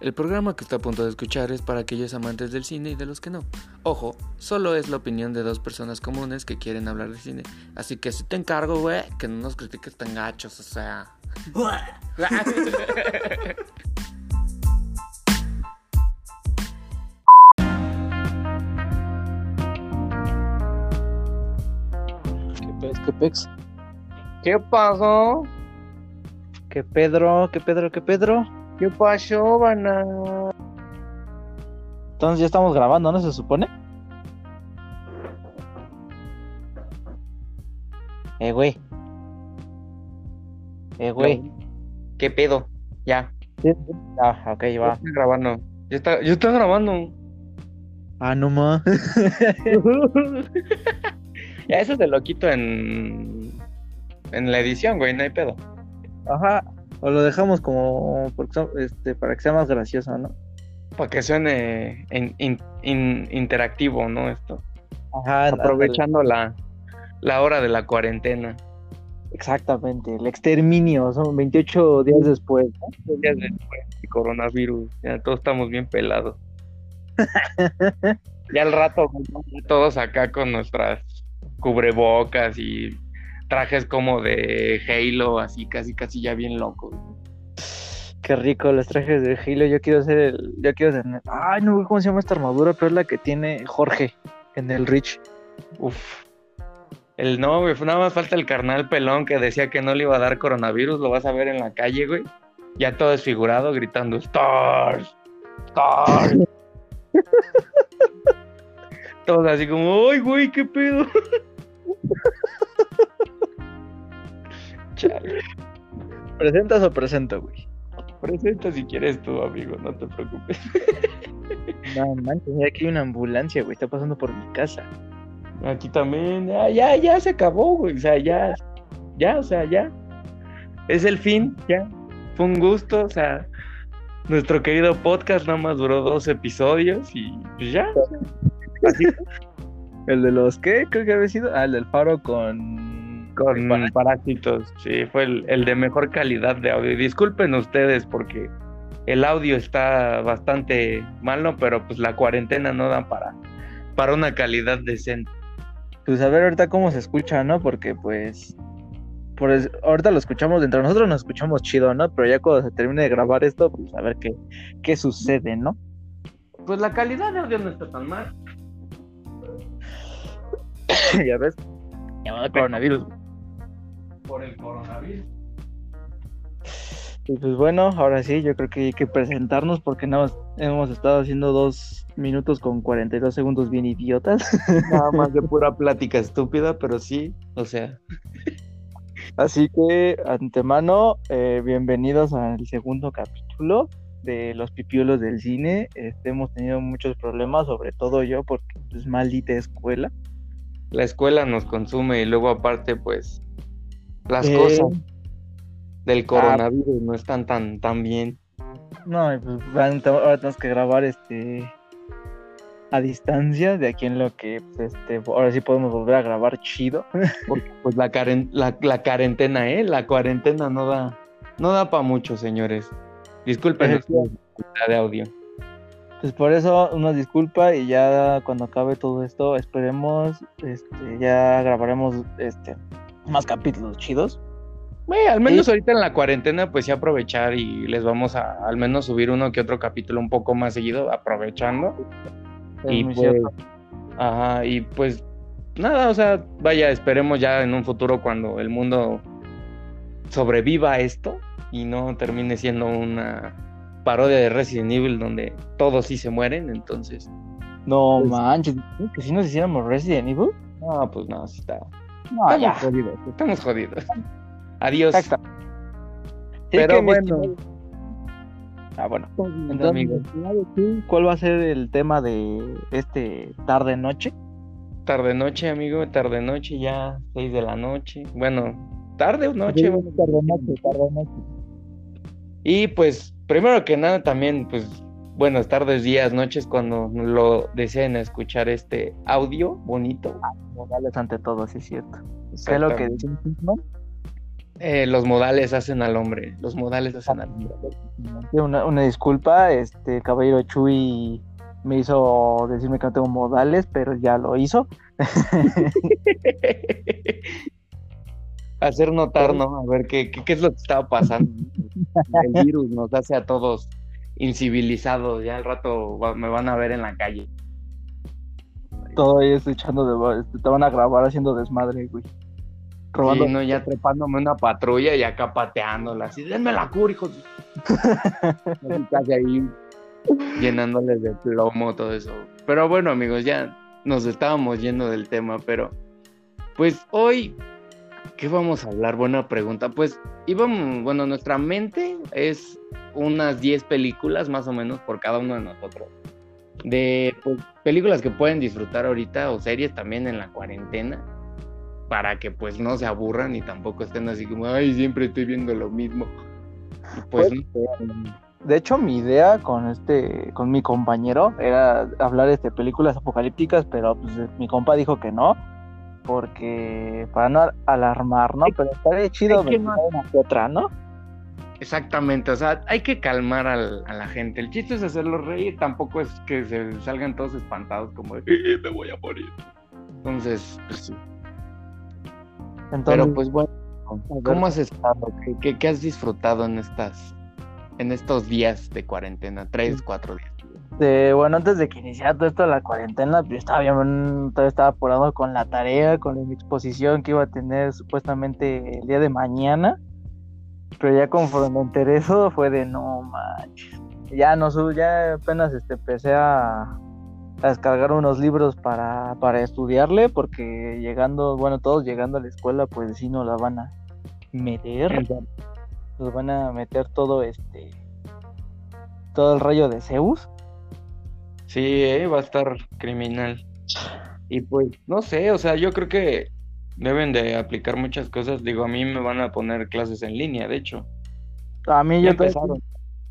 El programa que está a punto de escuchar es para aquellos amantes del cine y de los que no. Ojo, solo es la opinión de dos personas comunes que quieren hablar de cine. Así que si te encargo, güey, que no nos critiques tan gachos, o sea. ¿Qué? ¿Qué pex? ¿Qué pasó? ¿Qué Pedro? ¿Qué Pedro? ¿Qué Pedro? ¿Qué pasó, Bana? Entonces ya estamos grabando, ¿no se supone? Eh, güey. Eh, güey. ¿Qué pedo? Ya. Ah, ok, va. está grabando. Ya está, ya está grabando. Ah, no más. ya eso te lo quito en. En la edición, güey, no hay pedo. Ajá. O lo dejamos como porque este, para que sea más gracioso, ¿no? Para que suene in- in- in- interactivo, ¿no? Esto. Ajá. Aprovechando la, la hora de la cuarentena. Exactamente. El exterminio. Son 28 días después, ¿no? Días después del coronavirus. Ya todos estamos bien pelados. ya al rato, todos acá con nuestras cubrebocas y trajes como de Halo, así casi casi ya bien locos. Qué rico los trajes de Halo. Yo quiero ser el. Yo quiero ser. Ay, no, ¿cómo se llama esta armadura? Pero es la que tiene Jorge en el Rich. Uf. El no, güey, nada más falta el carnal pelón que decía que no le iba a dar coronavirus, lo vas a ver en la calle, güey. Ya todo desfigurado, gritando Stars, Stars. Todos así como, ¡ay, güey, qué pedo! Chale. ¿Presentas o presento, güey? Presenta si quieres tú, amigo, no te preocupes. No manches, aquí hay una ambulancia, güey. Está pasando por mi casa. Aquí también, ya, ya, ya se acabó, güey. O sea, ya, ya, o sea, ya. Es el fin, ya. Fue un gusto, o sea, nuestro querido podcast nada más duró dos episodios y pues ya. así ¿El de los qué? Creo que había sido. Ah, el del faro con. Con parásitos. Sí, fue el, el de mejor calidad de audio. Disculpen ustedes porque el audio está bastante malo, pero pues la cuarentena no da para, para una calidad decente. Pues a ver ahorita cómo se escucha, ¿no? Porque pues. Por ahorita lo escuchamos entre nosotros, nos escuchamos chido, ¿no? Pero ya cuando se termine de grabar esto, pues a ver qué, qué sucede, ¿no? Pues la calidad de audio no está tan mal. ya ves. Llamado coronavirus. Por el coronavirus. Y pues bueno, ahora sí, yo creo que hay que presentarnos porque no hemos estado haciendo dos minutos con 42 segundos bien idiotas. Nada más de pura plática estúpida, pero sí, o sea, Así que, antemano, eh, bienvenidos al segundo capítulo de Los Pipiolos del Cine. Este, hemos tenido muchos problemas, sobre todo yo, porque es maldita escuela. la escuela nos consume y luego aparte, pues, las Eh, cosas del coronavirus no están tan, tan bien. No, pues ahora tenemos que grabar este a distancia, de aquí en lo que, pues, este, ahora sí podemos volver a grabar chido. Porque, pues, la, caren- la, la cuarentena, ¿eh? La cuarentena no da, no da para mucho, señores. Disculpen la calidad de audio. Pues por eso una disculpa y ya cuando acabe todo esto, esperemos, este, ya grabaremos este más capítulos chidos. Al menos Sí. ahorita en la cuarentena, pues sí aprovechar y les vamos a al menos subir uno que otro capítulo un poco más seguido, aprovechando. Es y muy pues, cierto. ajá, y pues nada, o sea, vaya, esperemos ya en un futuro cuando el mundo sobreviva a esto y no termine siendo una parodia de Resident Evil donde todos sí se mueren, entonces, No pues- manches, que si nos hiciéramos Resident Evil. no, pues no, sí está, No, estamos ya. jodidos, estamos jodidos. Adiós. Exacto. Sí, Pero bueno. estimado- Ah, bueno. Entonces, amigo. mi estimado, ¿tú ¿cuál va a ser el tema de este tarde noche? Tarde noche, amigo, tarde noche, ya seis de la noche. Bueno, tarde o noche. Sí, bueno. tarde noche, tarde noche. Y pues, primero que nada, también, pues, buenas tardes, días, noches, cuando lo deseen escuchar este audio bonito. Morales ante todo, sí es cierto. ¿Qué es lo que Exactamente. dice un Hitman? Eh, los modales hacen al hombre. Los modales hacen al hombre. Una, una disculpa, este caballero Chuy me hizo decirme que no tengo modales, pero ya lo hizo. Hacer notar, ¿no? A ver qué, qué, qué es lo que estaba pasando. El virus nos hace a todos incivilizados. Ya al rato va- me van a ver en la calle. Todo ahí estoy echando de... Te van a grabar haciendo desmadre, güey. Robando. Sí, no, ya trepándome una patrulla y acá pateándola. Así, denme la cura, casi ahí llenándoles de plomo todo eso. Pero bueno, amigos, ya nos estábamos yendo del tema, pero pues hoy, ¿qué vamos a hablar? Buena pregunta. Pues íbamos, bueno, nuestra mente es unas 10 películas más o menos por cada uno de nosotros. De pues, películas que pueden disfrutar ahorita o series también en la cuarentena para que pues no se aburran y tampoco estén así como, ay, siempre estoy viendo lo mismo. Pues, Pues, no De hecho, mi idea con este, con mi compañero era hablar de este, películas apocalípticas, pero pues mi compa dijo que no, porque para no alarmar, ¿no? Pero estaría chido ver no- una que otra, ¿no? Exactamente, o sea, hay que calmar al- a la gente. El chiste es hacerlos reír, tampoco es que se salgan todos espantados como de, "Eh, me voy a morir. Entonces, pues sí. Entonces, Pero pues bueno, ¿cómo has estado? ¿Qué, qué, qué has disfrutado en estas, en estos días de cuarentena? Tres, cuatro días. este, bueno, antes de que iniciara todo esto de la cuarentena, yo estaba bien, todavía estaba apurado con la tarea, con mi exposición que iba a tener supuestamente el día de mañana. Pero ya conforme me enteré eso, fue de no manches. Ya no sub, ya apenas este, empecé a, a descargar unos libros para, para estudiarle, porque llegando, bueno, todos llegando a la escuela, pues sí nos la van a meter, nos van a meter todo este, todo el rayo de Zeus. Sí, eh, va a estar criminal. Y pues, no sé, o sea, yo creo que deben de aplicar muchas cosas. Digo, a mí me van a poner clases en línea, de hecho. A mí Ya empezaron.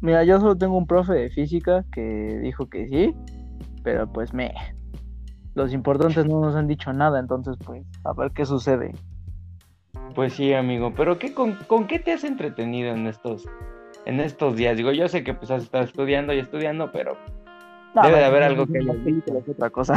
Mira, yo solo tengo un profe de física que dijo que sí, pero pues me. Los importantes no nos han dicho nada, entonces pues a ver qué sucede. Pues sí, amigo, pero ¿qué, con, con qué te has entretenido en estos, en estos días? Digo, yo sé que pues has estado estudiando y estudiando, pero No, Debe de haber algo que no, visto. es otra cosa.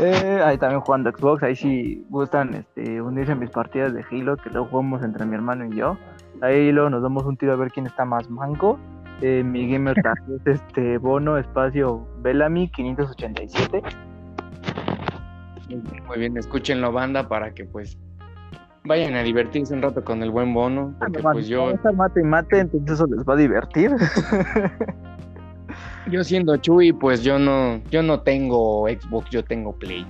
Eh, ahí también jugando Xbox, ahí si gustan este, unirse a mis partidas de Halo, que luego jugamos entre mi hermano y yo. Ahí luego nos damos un tiro a ver quién está más manco. Eh, mi gamer tag es este bono espacio Bellamy 587. muy bien, escúchenlo, banda, para que pues vayan a divertirse un rato con el buen bono, porque pues yo, mate y mate, entonces eso les va a divertir. yo siendo Chuy, pues yo no, yo no tengo Xbox, yo tengo Play.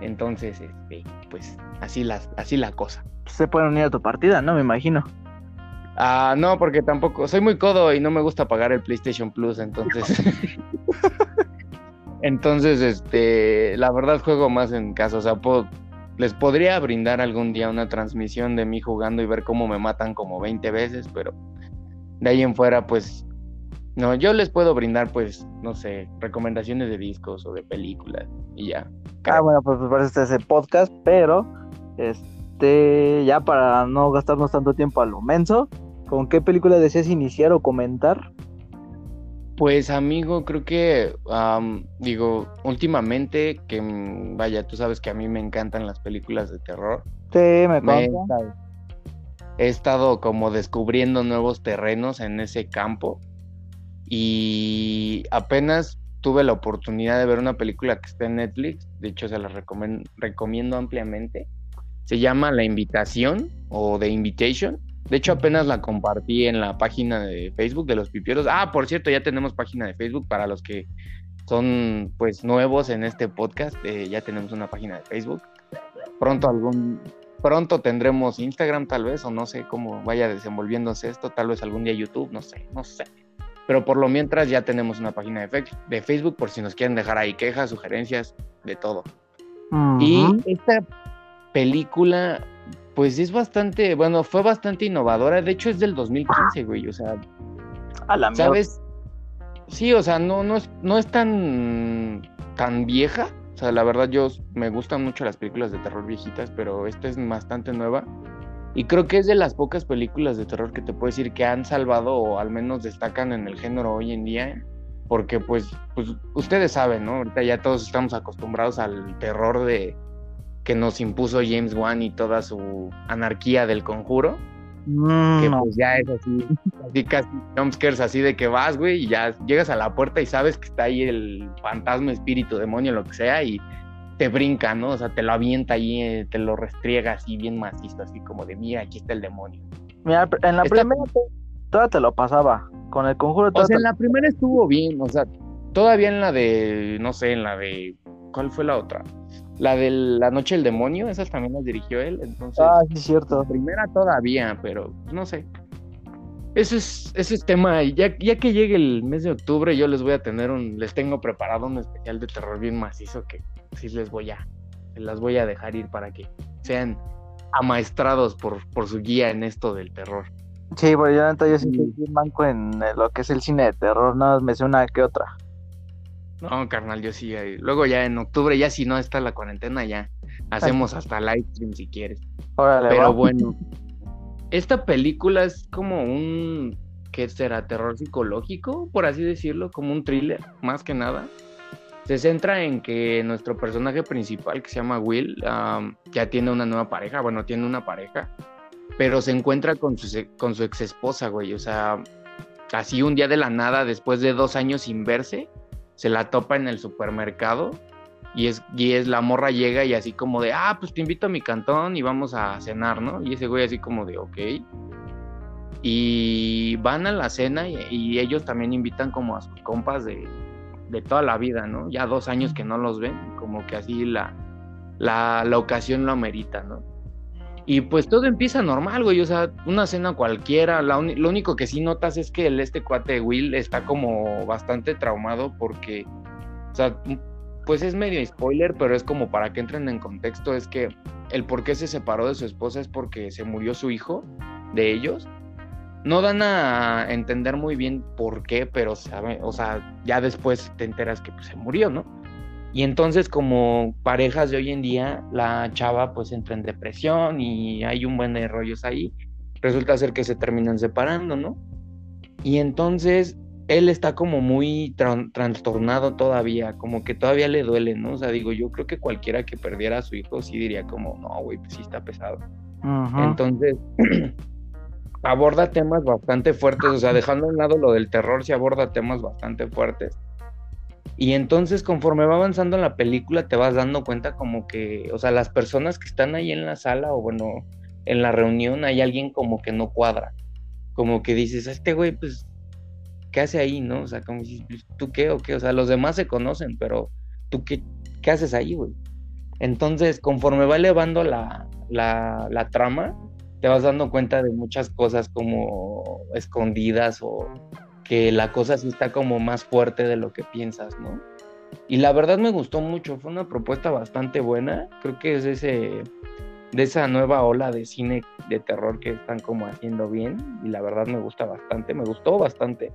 Entonces, este, pues así la, así la cosa. Se pueden unir a tu partida, ¿no? Me imagino. Ah, no, porque tampoco, soy muy codo y no me gusta pagar el PlayStation Plus, entonces. entonces, este, la verdad juego más en casa, o sea, puedo- les podría brindar algún día una transmisión de mí jugando y ver cómo me matan como 20 veces, pero de ahí en fuera, pues, no, yo les puedo brindar, pues, no sé, recomendaciones de discos o de películas y ya. Ah, bueno, pues, pues para este ese podcast, pero este ya para no gastarnos tanto tiempo a lo menso, ¿con qué película deseas iniciar o comentar? Pues amigo, creo que, am, digo, últimamente, que mm, vaya, tú sabes que a mí me encantan las películas de terror. Sí, me estado, he estado como descubriendo nuevos terrenos en ese campo y apenas tuve la oportunidad de ver una película que está en Netflix, de hecho se la recomiendo ampliamente. Se llama La Invitación o The Invitation. De hecho, apenas la compartí en la página de Facebook de los pipieros. Ah, por cierto, ya tenemos página de Facebook para los que son pues nuevos en este podcast. eh, ya tenemos una página de Facebook. Pronto algún pronto tendremos Instagram tal vez o no sé cómo vaya desenvolviéndose esto, tal vez algún día YouTube, no sé, no sé. Pero por lo mientras ya tenemos una página de, Facebook por si nos quieren dejar ahí quejas, sugerencias, de todo. Y esta película, pues es bastante, bueno, fue bastante innovadora. De hecho, es del 2015, güey. O sea, a la mierda. ¿sabes? Sí, o sea, no, no, es, no es tan, tan vieja. O sea, la verdad yo me gustan mucho las películas de terror viejitas, pero esta es bastante nueva. Y creo que es de las pocas películas de terror que te puedo decir que han salvado o al menos destacan en el género hoy en día. Porque pues, pues ustedes saben, ¿no? Ahorita ya todos estamos acostumbrados al terror de que nos impuso James Wan y toda su anarquía del conjuro. Mm, que pues ya es así, así casi jumpscares así de que vas, güey, y ya llegas a la puerta y sabes que está ahí el fantasma, espíritu, demonio, lo que sea, y te brinca, ¿no? O sea, te lo avienta ahí, eh, te lo restriega así bien macizo, así como de, mira, aquí está el demonio. Mira, en la Esta- primera toda te lo pasaba. Con el conjuro O sea, en la primera estuvo bien, o sea, todavía en la de, no sé, en la de, ¿cuál fue la otra? La de La Noche del Demonio, esas también las dirigió él, entonces... Ah, sí, es cierto. La primera todavía, pero no sé. Ese es, ese es tema. Y ya, ya que llegue el mes de octubre, yo les voy a tener un, les tengo preparado un especial de terror bien macizo que sí les voy a, las voy a dejar ir para que sean amaestrados por, por su guía en esto del terror. Sí, pero yo, neta, yo sí Sí. manco en eh, lo que es el cine de terror. Nada más me sé una que otra. No, carnal, yo sí. eh, Luego ya en octubre, ya si no está la cuarentena, ya hacemos hasta live stream si quieres. Órale, Pero va. bueno, esta película es como un, ¿qué será? Terror psicológico, por así decirlo, como un thriller, más que nada. Se centra en que nuestro personaje principal, que se llama Will, ya tiene una nueva pareja, bueno, tiene una pareja, pero se encuentra con su, con ex esposa, güey, o sea, así un día de la nada, después de dos años sin verse, se la topa en el supermercado y es, y es la morra llega y así como de, ah, pues te invito a mi cantón y vamos a cenar, ¿no? Y ese güey así como de, ok. Y van a la cena y, y ellos también invitan como a sus compas de, de toda la vida, ¿no? Ya dos años que no los ven, como que así la, la, la ocasión lo amerita, ¿no? Y pues todo empieza normal, güey, o sea, una cena cualquiera, la lo único que sí notas es que el, este cuate Will está como bastante traumado porque, o sea, pues es medio spoiler, pero es como para que entren en contexto, es que el por qué se separó de su esposa es porque se murió su hijo de ellos. No dan a entender muy bien por qué, pero sabe, o sea, ya después te enteras que pues, se murió, ¿no? Y entonces como parejas de hoy en día, la chava pues entra en depresión y hay un buen de rollos ahí. Resulta ser que se terminan separando, ¿no? Y entonces él está como muy tran- trastornado todavía, como que todavía le duele, ¿no? O sea, digo, yo creo que cualquiera que perdiera a su hijo sí diría como, no, güey, pues sí está pesado. Entonces, aborda temas bastante fuertes, o sea, dejando a un lado lo del terror, se aborda temas bastante fuertes. Y entonces, conforme va avanzando en la película, te vas dando cuenta como que, o sea, las personas que están ahí en la sala o bueno, en la reunión, hay alguien como que no cuadra. Como que dices, este güey, pues, ¿qué hace ahí, no? O sea, como dices, "Pues, ¿tú qué o qué? O sea, los demás se conocen, pero ¿tú qué, qué haces ahí, güey? Entonces, conforme va elevando la, la trama, te vas dando cuenta de muchas cosas como escondidas o que la cosa sí está como más fuerte de lo que piensas, ¿no? Y la verdad me gustó mucho, fue una propuesta bastante buena, creo que es ese de esa nueva ola de cine de terror que están como haciendo bien y la verdad me gusta bastante, me gustó bastante.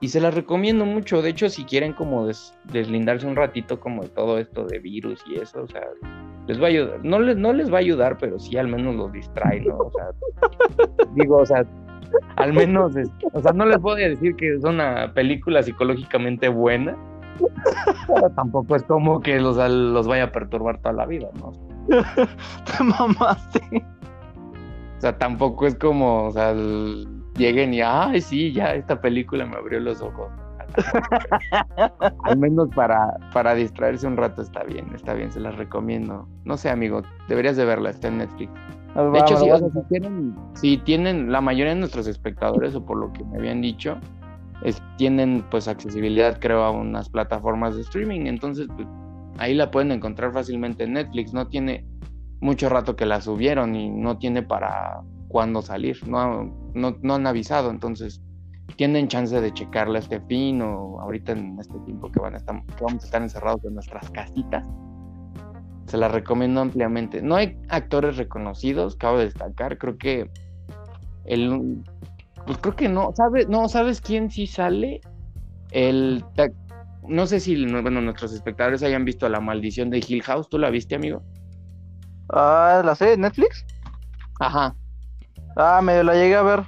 Y se las recomiendo mucho, de hecho si quieren como des- deslindarse un ratito como de todo esto de virus y eso, o sea, les va a ayudar, no les, no les va a ayudar, pero sí al menos los distrae, ¿no? O sea, digo, o sea, al menos, es- o sea, no les voy a decir que es una película psicológicamente buena, pero tampoco es como que los, los vaya a perturbar toda la vida, ¿no? Te mamaste. O sea, tampoco es como, o sea, lleguen y, ay, sí, ya esta película me abrió los ojos. Al menos para, para distraerse un rato está bien, está bien, se las recomiendo. No sé, amigo, deberías de verla, está en Netflix. De hecho, sí, o sea, si, tienen, si tienen, la mayoría de nuestros espectadores, o por lo que me habían dicho, es- tienen pues accesibilidad, creo, a unas plataformas de streaming. Entonces, pues, ahí la pueden encontrar fácilmente en Netflix. No tiene mucho rato que la subieron y no tiene para cuándo salir. No, no, no han avisado, entonces tienen chance de checarla este fin o ahorita en este tiempo que van a estar, que vamos a estar encerrados en nuestras casitas. Se la recomiendo ampliamente. No hay actores reconocidos, cabe destacar. Creo que el pues creo que no, ¿sabes? No, ¿sabes quién sí sale? El ¿te, no sé si bueno, nuestros espectadores hayan visto La Maldición de Hill House. ¿Tú la viste, amigo? Ah, ¿la sé? ¿Netflix? Ajá. Ah, medio la llegué a ver.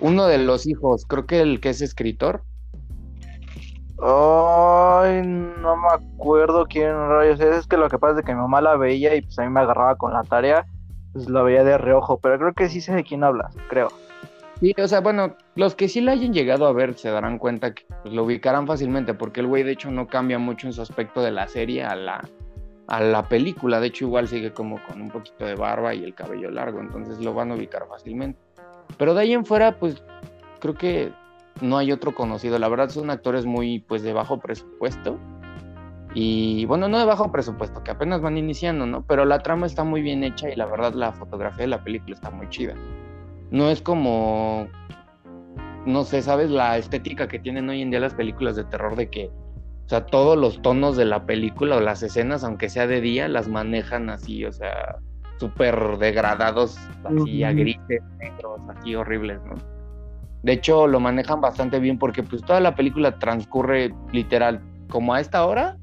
Uno de los hijos, creo que el que es escritor. Ay, no me acuerdo quién rayos es. Es que lo que pasa es que mi mamá la veía y pues a mí me agarraba con la tarea. Pues la veía de reojo, pero creo que sí sé de quién hablas, creo. Sí, o sea, bueno, los que sí la hayan llegado a ver se darán cuenta que pues, lo ubicarán fácilmente, porque el güey de hecho no cambia mucho en su aspecto de la serie a la, a la película. De hecho, igual sigue como con un poquito de barba y el cabello largo, entonces lo van a ubicar fácilmente. Pero de ahí en fuera, pues creo que no hay otro conocido. La verdad son actores muy, pues, de bajo presupuesto. Y bueno, no de bajo presupuesto, que apenas van iniciando, ¿no? Pero la trama está muy bien hecha y la verdad la fotografía de la película está muy chida no es como, no sé, ¿sabes? La estética que tienen hoy en día las películas de terror de que, o sea, todos los tonos de la película o las escenas, aunque sea de día, las manejan así, o sea, súper degradados, así a grises, negros, así horribles, ¿no? De hecho, lo manejan bastante bien porque pues toda la película transcurre literal como a esta hora,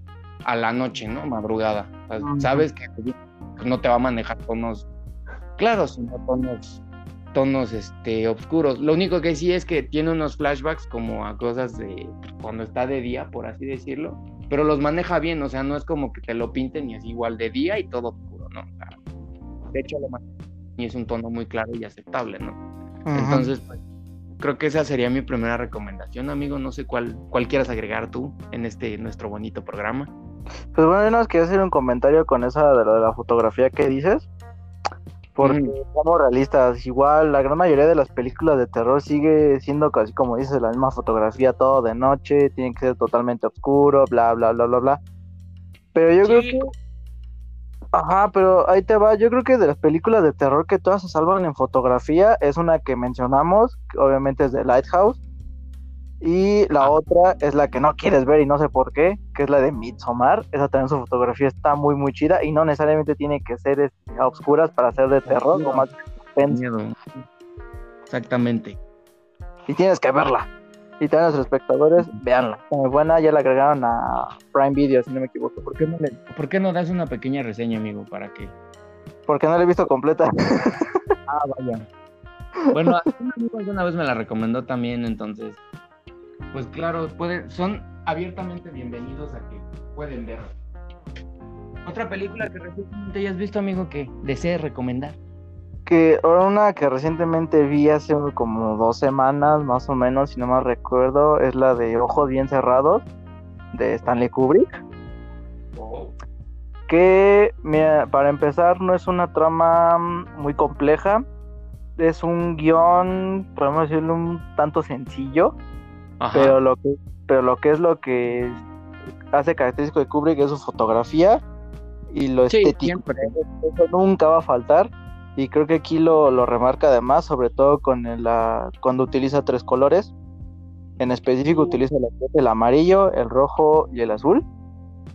a la noche, ¿no? Madrugada. sabes que no te va a manejar tonos claros, sino tonos tonos este, oscuros. Lo único que sí es que tiene unos flashbacks como a cosas de cuando está de día, por así decirlo, pero los maneja bien, o sea, no es como que te lo pinten y es igual de día y todo oscuro, ¿no? De hecho, lo y es un tono muy claro y aceptable, ¿no? Entonces, pues, creo que esa sería mi primera recomendación, amigo. No sé cuál, cuál quieras agregar tú en este nuestro bonito programa. Pues bueno, yo nos quería hacer un comentario con esa de lo de la fotografía que dices. Porque somos realistas, igual la gran mayoría de las películas de terror sigue siendo casi como dices, la misma fotografía todo de noche, tiene que ser totalmente oscuro, bla, bla, bla, bla, bla. Pero yo creo que... Ajá, pero ahí te va, yo creo que de las películas de terror que todas se salvan en fotografía es una que mencionamos, que obviamente es de Lighthouse, y la otra es la que no quieres ver y no sé por qué, que es la de Midsommar. Esa también su fotografía está muy, muy chida y no necesariamente tiene que ser este, a oscuras para ser de terror o más miedo. Exactamente. Y tienes que verla. Y también los espectadores, veanla. Está muy buena, ya la agregaron a Prime Video, si no me equivoco. ¿Por qué no, le, ¿por qué no das una pequeña reseña, amigo? ¿Para qué? Porque no la he visto completa. ah, vaya. Bueno, un amigo alguna vez me la recomendó también, entonces pues claro, pueden, son abiertamente bienvenidos a que pueden ver. Otra película que recientemente hayas visto, amigo, que desees recomendar. Que ahora una que recientemente vi hace como dos semanas, más o menos, si no mal recuerdo, es la de Ojos Bien Cerrados, de Stanley Kubrick. Que, para empezar, no es una trama muy compleja, es un guion, podemos decirlo, un tanto sencillo pero lo que pero lo que es lo que hace característico de Kubrick es su fotografía y lo estético. eso nunca va a faltar y creo que aquí lo, lo remarca además sobre todo con el, la, cuando utiliza tres colores en específico utiliza el amarillo el rojo y el azul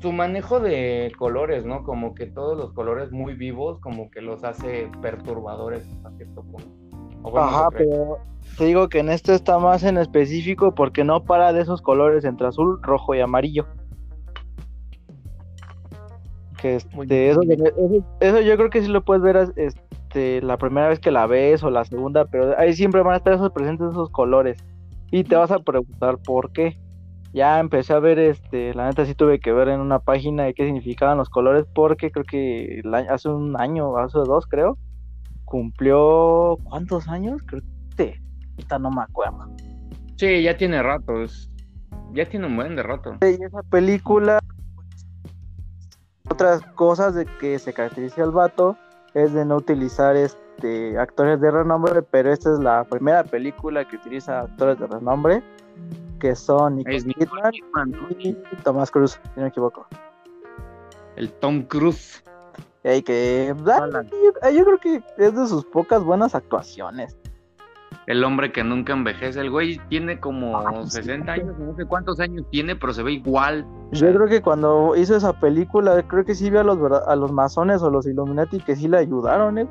su manejo de colores, ¿no? Como que todos los colores muy vivos, como que los hace perturbadores a cierto punto. Ajá, pero te digo que en este está más en específico porque no para de esos colores entre azul, rojo y amarillo. Que este, eso, eso, yo creo que sí lo puedes ver este, la primera vez que la ves o la segunda, pero ahí siempre van a estar esos presentes esos colores. Y te vas a preguntar por qué. Ya empecé a ver, este, la neta sí tuve que ver en una página de qué significaban los colores, porque creo que hace un año, hace dos creo, cumplió ¿cuántos años? Creo que ahorita no me acuerdo. Sí, ya tiene ratos. Ya tiene un buen de rato. Y esa película otras cosas de que se caracteriza al vato es de no utilizar este actores de renombre, pero esta es la primera película que utiliza actores de renombre, que son Nicole Kidman y Tomás Cruz, si no me equivoco. El Tom Cruise. Y que yo, creo que es de sus pocas buenas actuaciones. El hombre que nunca envejece, el güey tiene como 60 años, no sé cuántos años tiene, pero se ve igual. Yo creo que cuando hizo esa película, creo que sí vi a los, a los masones o los Illuminati que sí le ayudaron, ¿eh,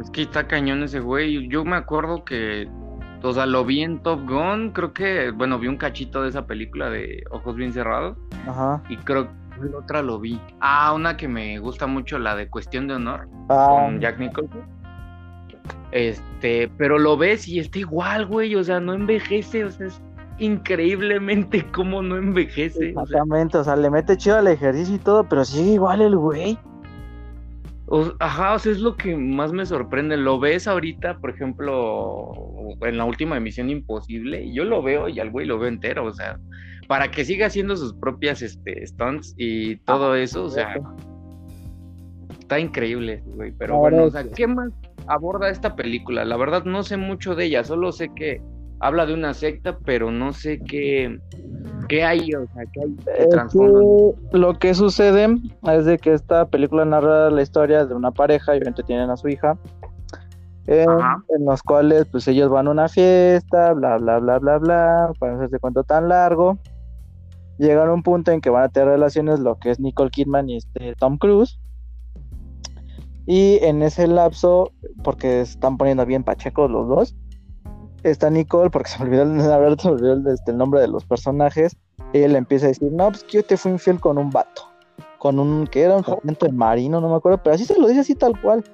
Es que está cañón ese güey. Yo me acuerdo que o sea, lo vi en Top Gun, creo que, bueno, vi un cachito de esa película de Ojos Bien Cerrados Ajá. y creo que la otra lo vi. Ah, una que me gusta mucho, la de Cuestión de Honor, Ah, con Jack Nicholson. Este, pero lo ves y está igual, güey, o sea, no envejece, o sea, es increíblemente cómo no envejece. o sea, exactamente, o sea, le mete chido al ejercicio y todo, pero sigue igual el güey. O- ajá, o sea, es lo que más me sorprende. Lo ves ahorita, por ejemplo, en la última emisión Imposible, y yo lo veo y al güey lo veo entero, o sea, para que siga haciendo sus propias este, stunts y todo eso, o sea, está increíble, güey. Pero bueno, o sea, ¿qué más aborda esta película? La verdad no sé mucho de ella, solo sé que habla de una secta, pero no sé qué, qué hay, o sea, qué hay que lo que sucede es de que esta película narra la historia de una pareja y obviamente tienen a su hija. En, los cuales pues ellos van a una fiesta, bla bla bla bla bla, para no hacerse cuento tan largo. Llegan a un punto en que van a tener relaciones lo que es Nicole Kidman y este Tom Cruise. Y en ese lapso, porque están poniendo bien pachecos los dos, está Nicole, porque se me olvidó, la verdad se me olvidó el, este, el nombre de los personajes. Ella le empieza a decir, no, pues que yo te fui infiel con un vato. Con un, que era un sargento de marino, no me acuerdo, pero así se lo dice así tal cual.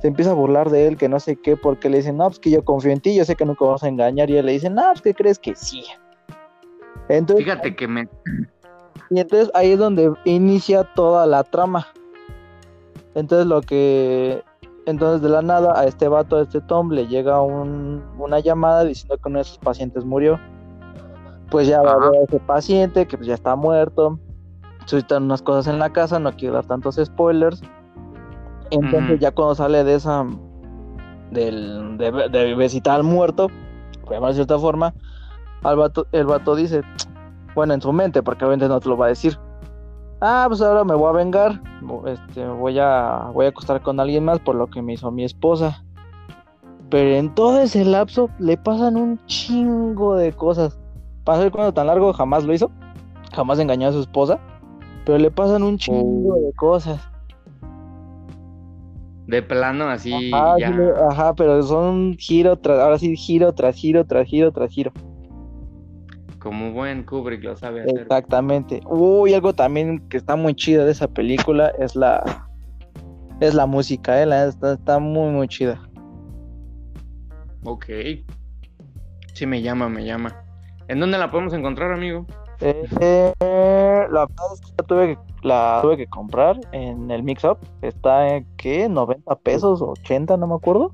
Se empieza a burlar de él, que no sé qué, porque le dicen, no, pues que yo confío en ti, yo sé que nunca vamos a engañar. Y él le dice, no, pues que crees que sí. Entonces, Fíjate que me, y entonces ahí es donde inicia toda la trama. Entonces lo que... Entonces de la nada a este vato, a este Tom, le llega un- una llamada diciendo que uno de sus pacientes murió. Pues ya va a ver a ese paciente que pues ya está muerto. Suscitan unas cosas en la casa, no quiero dar tantos spoilers. Entonces ya cuando sale de esa... Del, de, de visitar al muerto, de cierta forma, al vato- el vato dice, bueno, en su mente, porque obviamente no te lo va a decir. Ah, pues ahora me voy a vengar. Este, voy a voy a acostar con alguien más por lo que me hizo mi esposa. Pero en todo ese lapso le pasan un chingo de cosas. Para ser cuando tan largo jamás lo hizo. Jamás engañó a su esposa. Pero le pasan un chingo Oh. de cosas. de plano así, Ajá, ya. sí ajá, pero son giro tras, ahora sí, giro tras giro, tras giro, tras giro. Como buen Kubrick lo sabe hacer. Exactamente. Uy, algo también que está muy chido de esa película es la es la música, eh, la, está, está muy muy chida. Ok. Sí, me llama, me llama. ¿En dónde la podemos encontrar, amigo? Eh, eh, la verdad es que la tuve que, la tuve que comprar en el Mix Up. Está en ¿qué? 90 pesos, 80, no me acuerdo.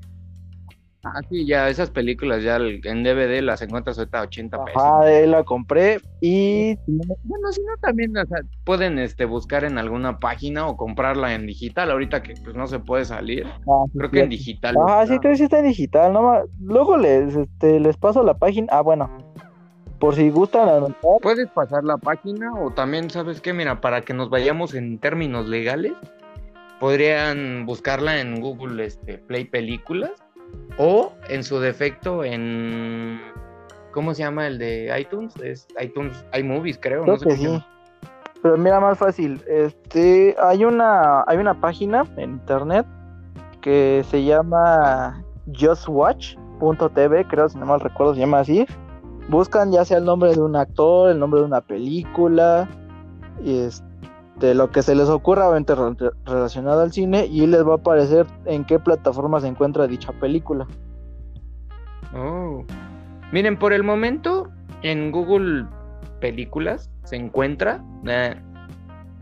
Ah, sí, ya esas películas ya en DVD las encuentras ahorita a 80 pesos. Ahí la compré y Bueno, si no también o sea, pueden este, buscar en alguna página o comprarla en digital, ahorita que pues no se puede salir. ah, sí, Creo que en digital. Ah, sí, creo que sí está en digital, no Luego les este les paso la página. Ah, bueno. Por si gustan anotar. Puedes pasar la página o también, ¿sabes qué? Mira, para que nos vayamos en términos legales, podrían buscarla en Google este, Play Películas o en su defecto en... ¿Cómo se llama el de iTunes? Es iTunes iMovies, creo. Creo no sé que sí. Pero mira, más fácil. Este, hay una, hay una página en internet que se llama justwatch.tv, creo, si no mal recuerdo, se llama así. Buscan ya sea el nombre de un actor, el nombre de una película, y este, lo que se les ocurra, obviamente re- relacionado al cine, y les va a aparecer en qué plataforma se encuentra dicha película. Oh. Miren, por el momento en Google Películas se encuentra, eh,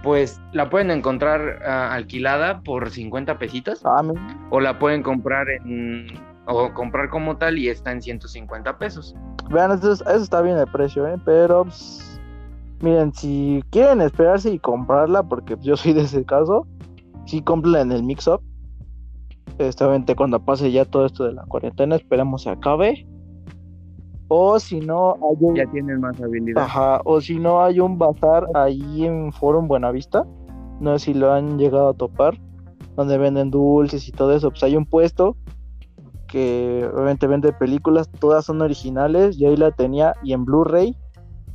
pues la pueden encontrar ah, alquilada por 50 pesitos Ah, o la pueden comprar en o comprar como tal y está en 150 pesos. Vean, eso, es- eso está bien el precio, ¿eh? Pero, pues, miren, si quieren esperarse y comprarla, porque yo soy de ese caso, sí cómprenla en el mix-up. Obviamente cuando pase ya todo esto de la cuarentena, esperemos se acabe. O si no, hay un, Ya tienen más habilidad. ajá, o si no, hay un bazar ahí en Forum Buenavista. No sé si lo han llegado a topar, donde venden dulces y todo eso. Pues hay un puesto que obviamente vende películas, todas son originales, y ahí la tenía, y en Blu-ray,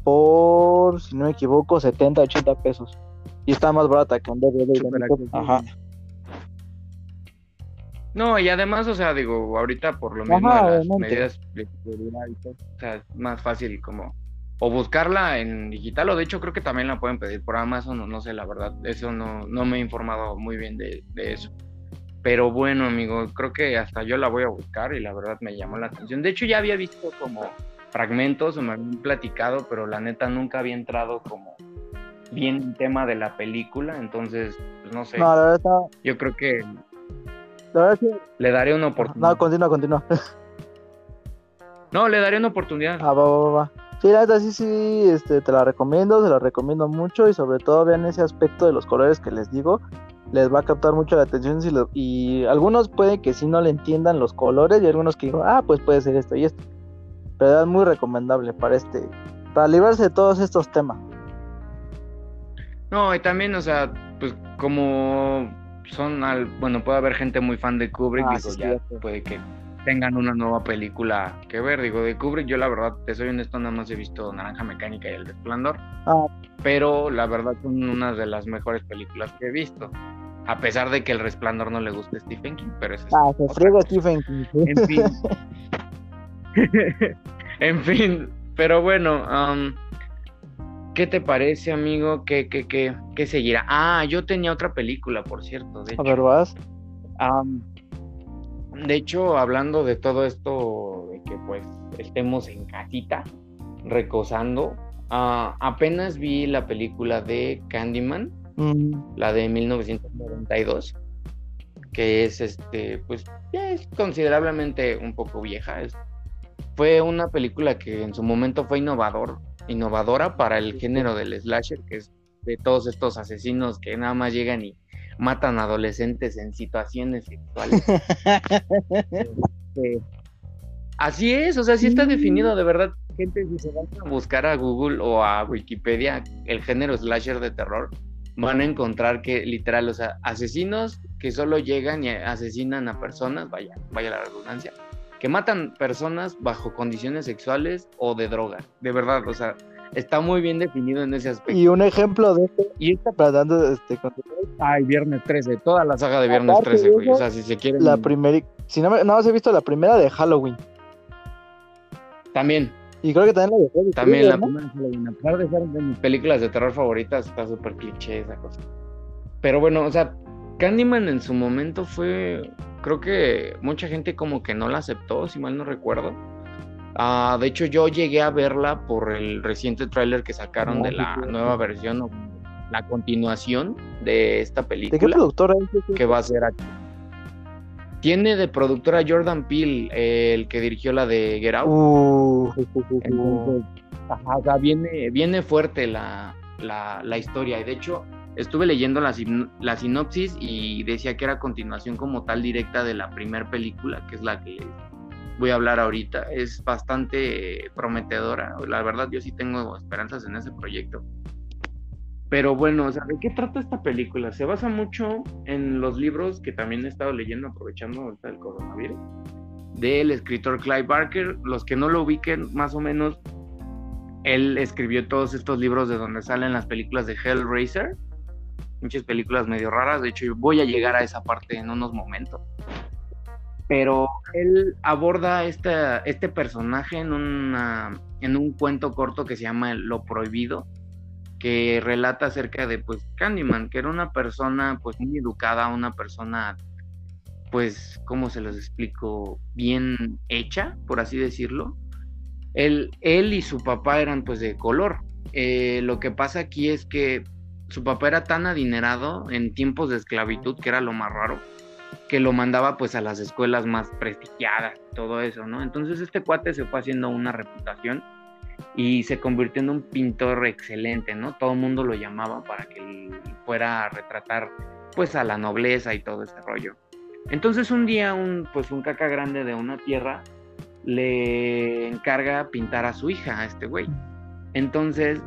por, si no me equivoco, 70, 80 pesos. Y está más barata que un DVD. Ajá. No, y además, o sea, digo, ahorita por lo de las medidas de seguridad y todo, o sea, es más fácil como o buscarla en digital o de hecho creo que también la pueden pedir por Amazon o no sé, la verdad, eso no, no me he informado muy bien de, de eso. Pero bueno, amigo, creo que hasta yo la voy a buscar y la verdad me llamó la atención. De hecho, ya había visto como fragmentos o me habían platicado, pero la neta nunca había entrado como bien en tema de la película, entonces, pues no sé, No, la verdad está. yo creo que La verdad sí. le daré una oportunidad. No, continúa, continúa. No, le daré una oportunidad. Ah, va, va, va. Sí, la verdad sí, sí, este, te la recomiendo, se la recomiendo mucho y sobre todo vean ese aspecto de los colores que les digo, les va a captar mucho la atención si lo- y algunos pueden que sí no le entiendan los colores y algunos que digo, ah, pues puede ser esto y esto. Es muy recomendable para este, para librarse de todos estos temas. No, y también, o sea, pues como son al, bueno, puede haber gente muy fan de Kubrick, Ah, digo, sí, ya cierto. puede que tengan una nueva película que ver, digo, de Kubrick yo la verdad, te soy honesto, nada más he visto Naranja Mecánica y El Resplandor, Ah. pero la verdad son unas de las mejores películas que he visto, a pesar de que El Resplandor no le guste a Stephen King, pero eso es Ah, se friega. Stephen King. En fin. en fin, pero bueno, am, ¿qué te parece, amigo? ¿Qué, qué, qué, qué seguirá? Ah, yo tenía otra película, por cierto. De A hecho, ver, vas. Am, de hecho, hablando de todo esto, de que pues estemos en casita, recosando, ah, apenas vi la película de Candyman, Mm, la de 1992, que es este, pues ya es considerablemente un poco vieja. es- fue una película que en su momento fue innovador, innovadora para el género del slasher, que es de todos estos asesinos que nada más llegan y matan adolescentes en situaciones sexuales. Este, así es, o sea, sí está definido de verdad. Gente, si se van a buscar a Google o a Wikipedia el género slasher de terror, van a encontrar que literal, o sea, asesinos que solo llegan y asesinan a personas, vaya, vaya la redundancia, que matan personas bajo condiciones sexuales o de droga. De verdad, o sea, está muy bien definido en ese aspecto. Y un ejemplo de esto, Y esta, para dando este, continuar, ay, Viernes 13, toda la saga de Viernes Aparte 13, de güey. O sea, si se quieren. la primera, si no me, no he visto la primera de Halloween. También, Y creo que también la de Freddy también la primera Halloween, a pesar de ser de mis películas de terror favoritas, está súper cliché esa cosa. Pero bueno, o sea, Candyman en su momento fue, creo que mucha gente como que no la aceptó, si mal no recuerdo. Ah, de hecho, yo llegué a verla por el reciente tráiler que sacaron de la nueva versión o la continuación de esta ¿De qué película productora es? que va a ser aquí. Tiene de productora Jordan Peele, eh, el que dirigió la de Get Out. Uh, ajá, viene, viene fuerte la, la, historia. Y de hecho, estuve leyendo la, la sinopsis y decía que era continuación como tal directa de la primera película, que es la que voy a hablar ahorita. Es bastante prometedora. La verdad, yo sí tengo esperanzas en ese proyecto. Pero bueno, o sea, ¿de qué trata esta película? Se basa mucho en los libros que también he estado leyendo aprovechando ahorita el coronavirus del escritor Clive Barker. Los que no lo ubiquen, más o menos, él escribió todos estos libros de donde salen las películas de Hellraiser. Muchas películas medio raras, de hecho, yo voy a llegar a esa parte en unos momentos. Pero él aborda este personaje en, en un cuento corto que se llama Lo Prohibido, que relata acerca de pues Candyman, que era una persona pues muy educada, una persona pues, ¿cómo se los explico? Bien hecha, por así decirlo. Él, él y su papá eran pues de color. Eh, lo que pasa aquí es que su papá era tan adinerado en tiempos de esclavitud, que era lo más raro, que lo mandaba pues a las escuelas más prestigiadas, todo eso, ¿no? Entonces este cuate se fue haciendo una reputación y se convirtió en un pintor excelente, ¿no? Todo el mundo lo llamaba para que fuera a retratar pues a la nobleza y todo ese rollo. Entonces un día un pues un caca grande de una tierra le encarga pintar a su hija, a este güey. Entonces,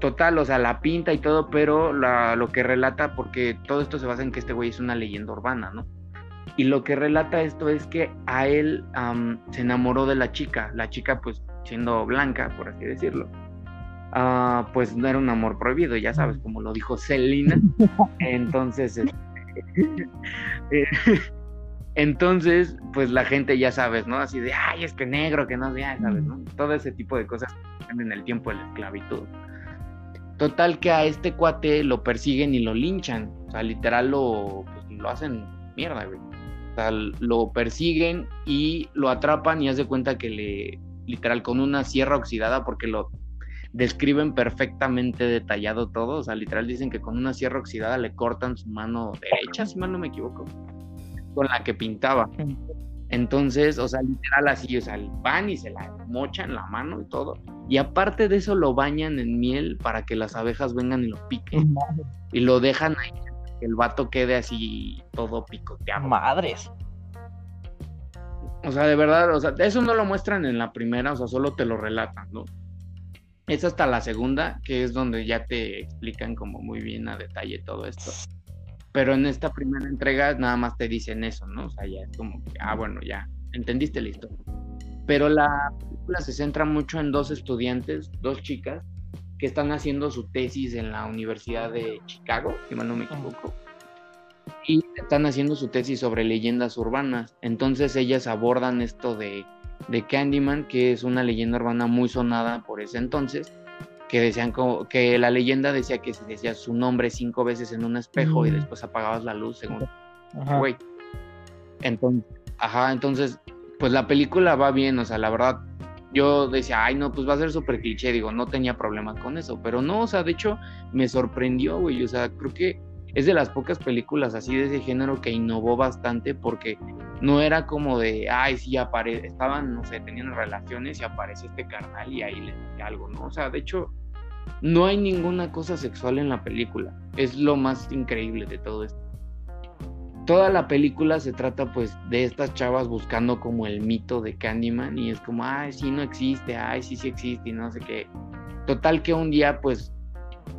total, o sea, la pinta y todo, pero la, lo que relata, porque todo esto se basa en que este güey es una leyenda urbana, ¿no? Y lo que relata esto es que a él um, se enamoró de la chica, la chica pues siendo blanca, por así decirlo. Uh, pues no era un amor prohibido, ya sabes, como lo dijo Celina. Entonces, Entonces, pues la gente ya sabes, ¿no? Así de, ay, es que negro, que no, ya sabes, ¿no? Todo ese tipo de cosas en el tiempo de la esclavitud. Total que a este cuate lo persiguen y lo linchan. O sea, literal lo, pues, lo hacen mierda, güey. O sea, lo persiguen y lo atrapan y hace cuenta que le, literal, con una sierra oxidada, porque lo describen perfectamente detallado todo. O sea, literal dicen que con una sierra oxidada le cortan su mano derecha, si mal no me equivoco, con la que pintaba. Entonces, o sea, literal así, o sea, van y se la mochan la mano y todo. Y aparte de eso lo bañan en miel para que las abejas vengan y lo piquen. Y lo dejan ahí, que el vato quede así todo picoteado. Madres. O sea, de verdad, o sea, eso no lo muestran en la primera, o sea, solo te lo relatan, ¿no? Es hasta la segunda, que es donde ya te explican como muy bien a detalle todo esto. Pero en esta primera entrega nada más te dicen eso, ¿no? O sea, ya es como que, ah, bueno, ya, entendiste la historia. Pero la película se centra mucho en dos estudiantes, dos chicas, que están haciendo su tesis en la Universidad de Chicago, si mal no me equivoco. Y están haciendo su tesis sobre leyendas urbanas. Entonces ellas abordan esto de, de Candyman, que es una leyenda urbana muy sonada por ese entonces que decían como, que la leyenda decía que si decías su nombre cinco veces en un espejo y mm. después apagabas la luz según güey. Entonces, ajá, entonces, pues la película va bien, o sea, la verdad, yo decía, ay, no, pues va a ser súper cliché, digo, no tenía problema con eso, pero no, o sea, de hecho, me sorprendió, güey, o sea, creo que es de las pocas películas así de ese género que innovó bastante porque no era como de, ay, sí, aparece, estaban, no sé, tenían relaciones y aparece este carnal y ahí le algo, ¿no? O sea, de hecho, no hay ninguna cosa sexual en la película. Es lo más increíble de todo esto. Toda la película se trata pues de estas chavas buscando como el mito de Candyman y es como, ay, sí, no existe, ay, sí, sí existe y no sé qué. Total que un día pues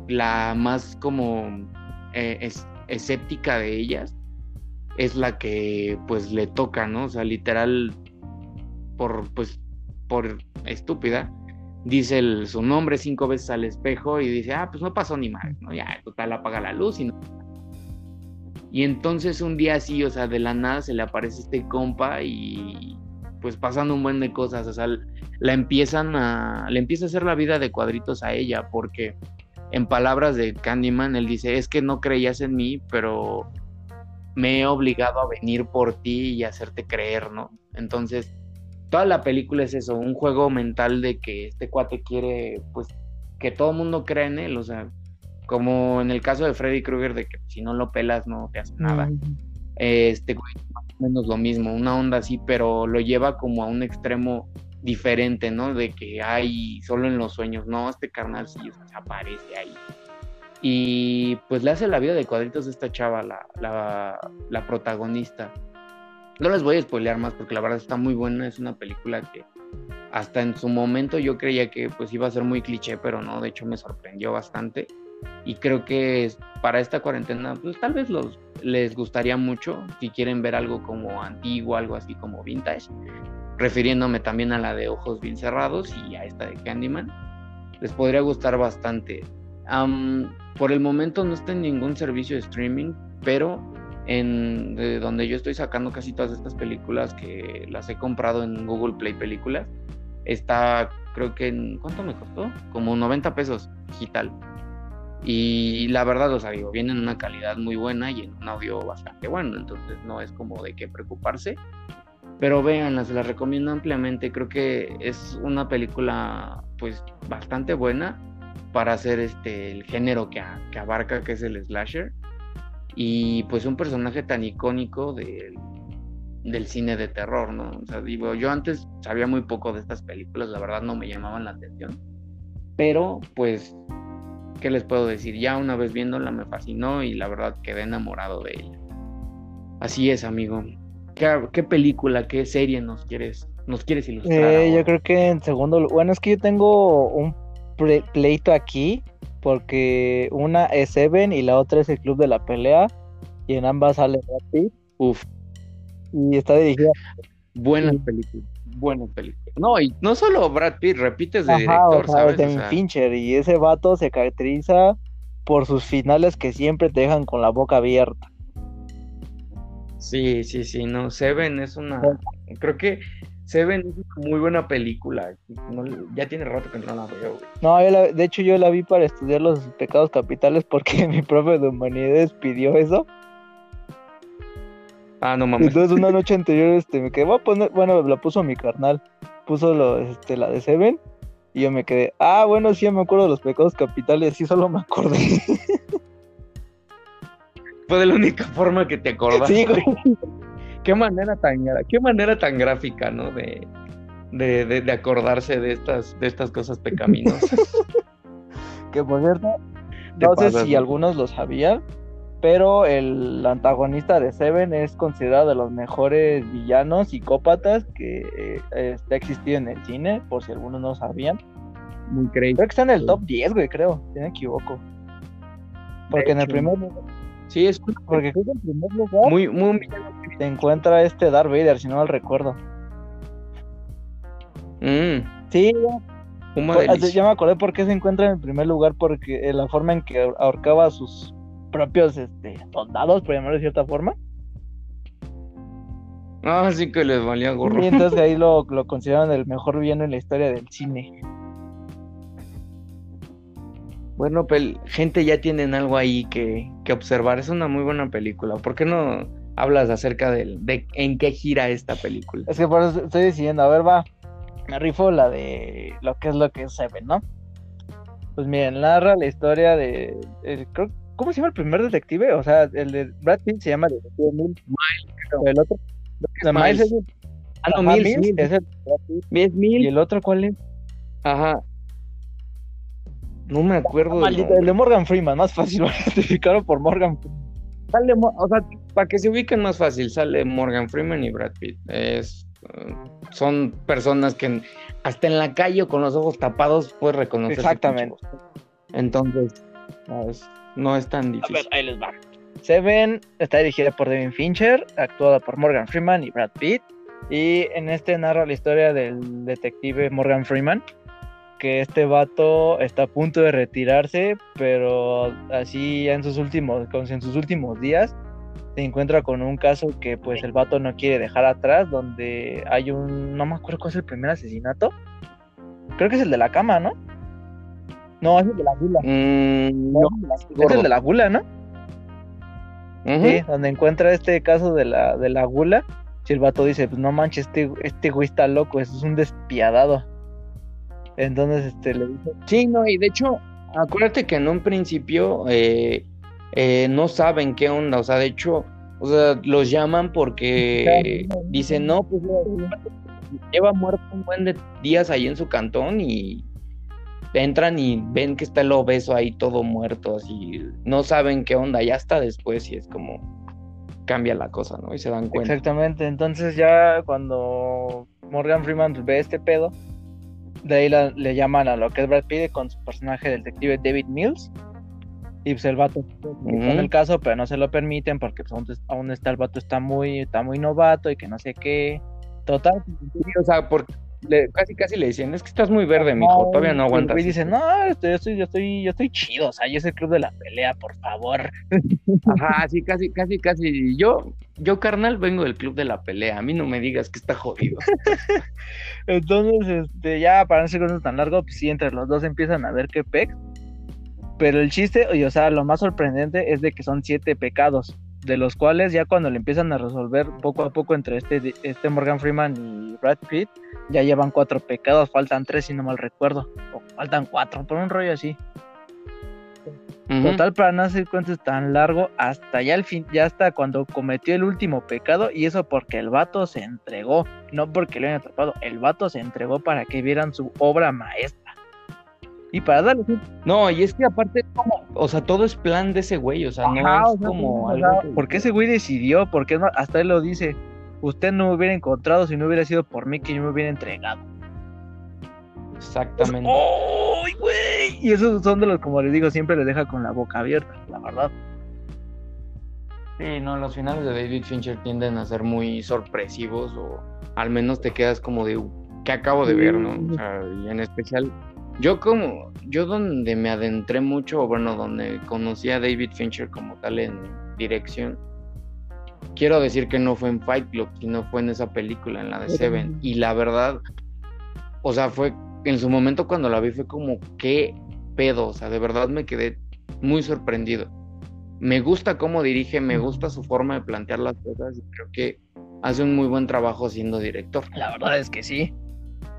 la más como eh, escéptica de ellas es la que pues le toca, ¿no? O sea, literal por pues por estúpida dice su nombre cinco veces al espejo y dice, ah, pues no pasó ni mal, ¿no? Ya, total, apaga la luz y no. Y entonces un día así, o sea, de la nada se le aparece este compa y pues pasando un buen de cosas, o sea, la empiezan a, le empieza a hacer la vida de cuadritos a ella, porque en palabras de Candyman, él dice, es que no creías en mí, pero me he obligado a venir por ti y hacerte creer, ¿no? Entonces, toda la película es eso, un juego mental de que este cuate quiere, pues, que todo el mundo cree en él, o sea, como en el caso de Freddy Krueger, de que si no lo pelas no te hace nada. Este güey, más o menos lo mismo, una onda así, pero lo lleva como a un extremo diferente, ¿no? De que hay solo en los sueños, no, este carnal sí aparece ahí. Y pues le hace la vida de cuadritos a esta chava, la, la, la protagonista. No les voy a spoilear más porque la verdad está muy buena. Es una película que hasta en su momento yo creía que pues iba a ser muy cliché, pero no, de hecho me sorprendió bastante. Y creo que para esta cuarentena, pues tal vez los, les gustaría mucho si quieren ver algo como antiguo, algo así como vintage. Refiriéndome también a la de Ojos Bien Cerrados y a esta de Candyman. Les podría gustar bastante. por el momento no está en ningún servicio de streaming, pero en de donde yo estoy sacando casi todas estas películas que las he comprado en Google Play Películas. Está, creo que en, ¿cuánto me costó? Como 90 pesos digital. Y la verdad, o sea, digo, viene en una calidad muy buena y en un audio bastante bueno, entonces no es como de qué preocuparse. Pero véanla, se la recomiendo ampliamente. Creo que es una película, pues, bastante buena para hacer este el género que, que abarca, que es el slasher y pues un personaje tan icónico del, del cine de terror, ¿no? O sea, digo, yo antes sabía muy poco de estas películas, la verdad no me llamaban la atención, pero pues, ¿qué les puedo decir? Ya una vez viéndola me fascinó y la verdad quedé enamorado de ella. Así es, amigo. ¿Qué, película, qué serie nos quieres, nos quieres ilustrar? Eh, yo creo que en segundo, bueno, es que yo tengo un pleito aquí porque una es Seven y la otra es el Club de la Pelea y en ambas sale Brad Pitt. Uf. Y está dirigida. Buena película, buena película. No, y no solo Brad Pitt, repites de director, ¿sabes? De Fincher y ese vato se caracteriza por sus finales que siempre te dejan con la boca abierta. Sí, sí, sí, no, Seven es una, creo que Seven es una muy buena película, no- ya tiene rato que no la veo, güey. No, yo la- de hecho yo la vi para estudiar los pecados capitales porque mi profe de humanidades pidió eso. Ah, no mames. Entonces una noche anterior este, me quedé, voy a poner, bueno, la puso mi carnal, puso lo, este, la de Seven y yo me quedé, ah, bueno, sí, me acuerdo de los pecados capitales, sí, solo me acordé. Fue de la única forma que te acordaste. Sí, güey. Qué manera tan, qué manera tan gráfica, ¿no? De, de, de, de acordarse de estas, de estas cosas pecaminosas. Que por cierto, no sé si ¿no? algunos lo sabían, pero el antagonista de Seven es considerado de los mejores villanos psicópatas que eh, este, ha existido en el cine, por si algunos no sabían. Muy. Creo que está en el top 10, güey, creo, si no me equivoco. Porque en el primer Sí, es porque creo que en primer lugar muy, muy. se encuentra este Darth Vader, si no mal recuerdo. Mm, Sí, Pues, delicia. ya me acordé por qué se encuentra en primer lugar, porque eh, la forma en que ahorcaba a sus propios este, soldados, por llamarlo de cierta forma. Ah, sí que les valía gorro. Y entonces ahí lo, lo consideran el mejor villano en la historia del cine. Bueno, pel- gente ya tienen algo ahí que, que observar. Es una muy buena película. ¿Por qué no hablas acerca del- de, en qué gira esta película? Es que por eso estoy diciendo, a ver, va, me rifo la de lo que es lo que es Seven, ¿no? Pues miren, narra la historia de. el- creo- ¿Cómo se llama el primer detective? O sea, el de Brad Pitt se llama Detective Mills. El otro. es Miles Miles. es el- Ah, no, Mills, Mills Mills. es el Brad Pitt. Es ¿Y el otro cuál es? Ajá. No me acuerdo. nombre. el de Morgan Freeman, más fácil, lo identificaron por Morgan Freeman. Sale o sea, para que se ubiquen más fácil, sale Morgan Freeman y Brad Pitt. Es, eh, son personas que hasta en la calle o con los ojos tapados puedes reconocer. Exactamente. Entonces, no es, no es tan A difícil. ver, ahí les va. Seven está dirigida por David Fincher, actuada por Morgan Freeman y Brad Pitt. Y en este narra la historia del detective Morgan Freeman, que este vato está a punto de retirarse, pero así en sus últimos, en sus últimos días se encuentra con un caso que pues el vato no quiere dejar atrás, donde hay un, no me acuerdo cuál es el primer asesinato. Creo que es el de la cama, ¿no? No, es el de la gula. Mm, no, Es el de la gula, ¿no? Sí, donde encuentra este caso de la, de la gula. Si el vato dice, pues no manches, este, este güey está loco, es un despiadado. Entonces, este, le dice, Sí, no, y de hecho, acuérdate que en un principio eh, eh, no saben qué onda, o sea, de hecho, o sea, los llaman porque dicen, no, pues lleva muerto un buen de días ahí en su cantón y entran y ven que está el obeso ahí todo muerto, así, no saben qué onda, ya hasta después y es como cambia la cosa, ¿no? Y se dan cuenta. exactamente, entonces ya cuando Morgan Freeman ve este pedo, de ahí la- le llaman a lo que es Brad Pitt con su personaje del detective David Mills. Y pues el vato con el caso, pero no se lo permiten porque pues, aún, aún está el vato está muy, está muy novato y que no sé qué. Total, Sí, o sea, porque le- casi casi le decían, es que estás muy verde, mijo, todavía no aguantas. güey dice, no, estoy, yo estoy, yo estoy, yo estoy chido, o sea, yo soy el club de la pelea, por favor. Ajá, sí, casi, casi, casi. Yo, yo, carnal, vengo del club de la pelea. A mí no me digas que está jodido. Entonces, este, ya para no ser cosas tan largo, pues sí, entre los dos empiezan a ver qué pex. Pero el chiste, oye, o sea, lo más sorprendente es de que son siete pecados, de los cuales ya cuando le empiezan a resolver poco a poco entre este, este Morgan Freeman y Brad Pitt, ya llevan cuatro pecados, faltan tres si no mal recuerdo, o faltan cuatro, por un rollo así. Total, para no hacer cuentas tan largo, hasta ya el fin, ya hasta cuando cometió el último pecado, y eso porque el vato se entregó, no porque lo hayan atrapado, el vato se entregó para que vieran su obra maestra. Y para darle un- No, y es que aparte, es como, o sea, todo es plan de ese güey, o sea, no Ajá, es o sea, como algo. que- porque ese güey decidió, porque más, hasta él lo dice, usted no me hubiera encontrado si no hubiera sido por mí que yo me hubiera entregado. Exactamente. ¡Ay, güey! Y esos son de los, como les digo, siempre les deja con la boca abierta, la verdad. Sí, no, los finales de David Fincher tienden a ser muy sorpresivos, o al menos te quedas como de, ¿qué acabo de ver, no? O sea, y en especial, yo como, yo donde me adentré mucho, bueno, donde conocí a David Fincher como tal en dirección, quiero decir que no fue en Fight Club, sino fue en esa película, en la de Seven. Y la verdad, o sea, fue en su momento cuando la vi fue como, qué pedo, o sea, de verdad me quedé muy sorprendido. Me gusta cómo dirige, me gusta su forma de plantear las cosas y creo que hace un muy buen trabajo siendo director. La verdad es que sí.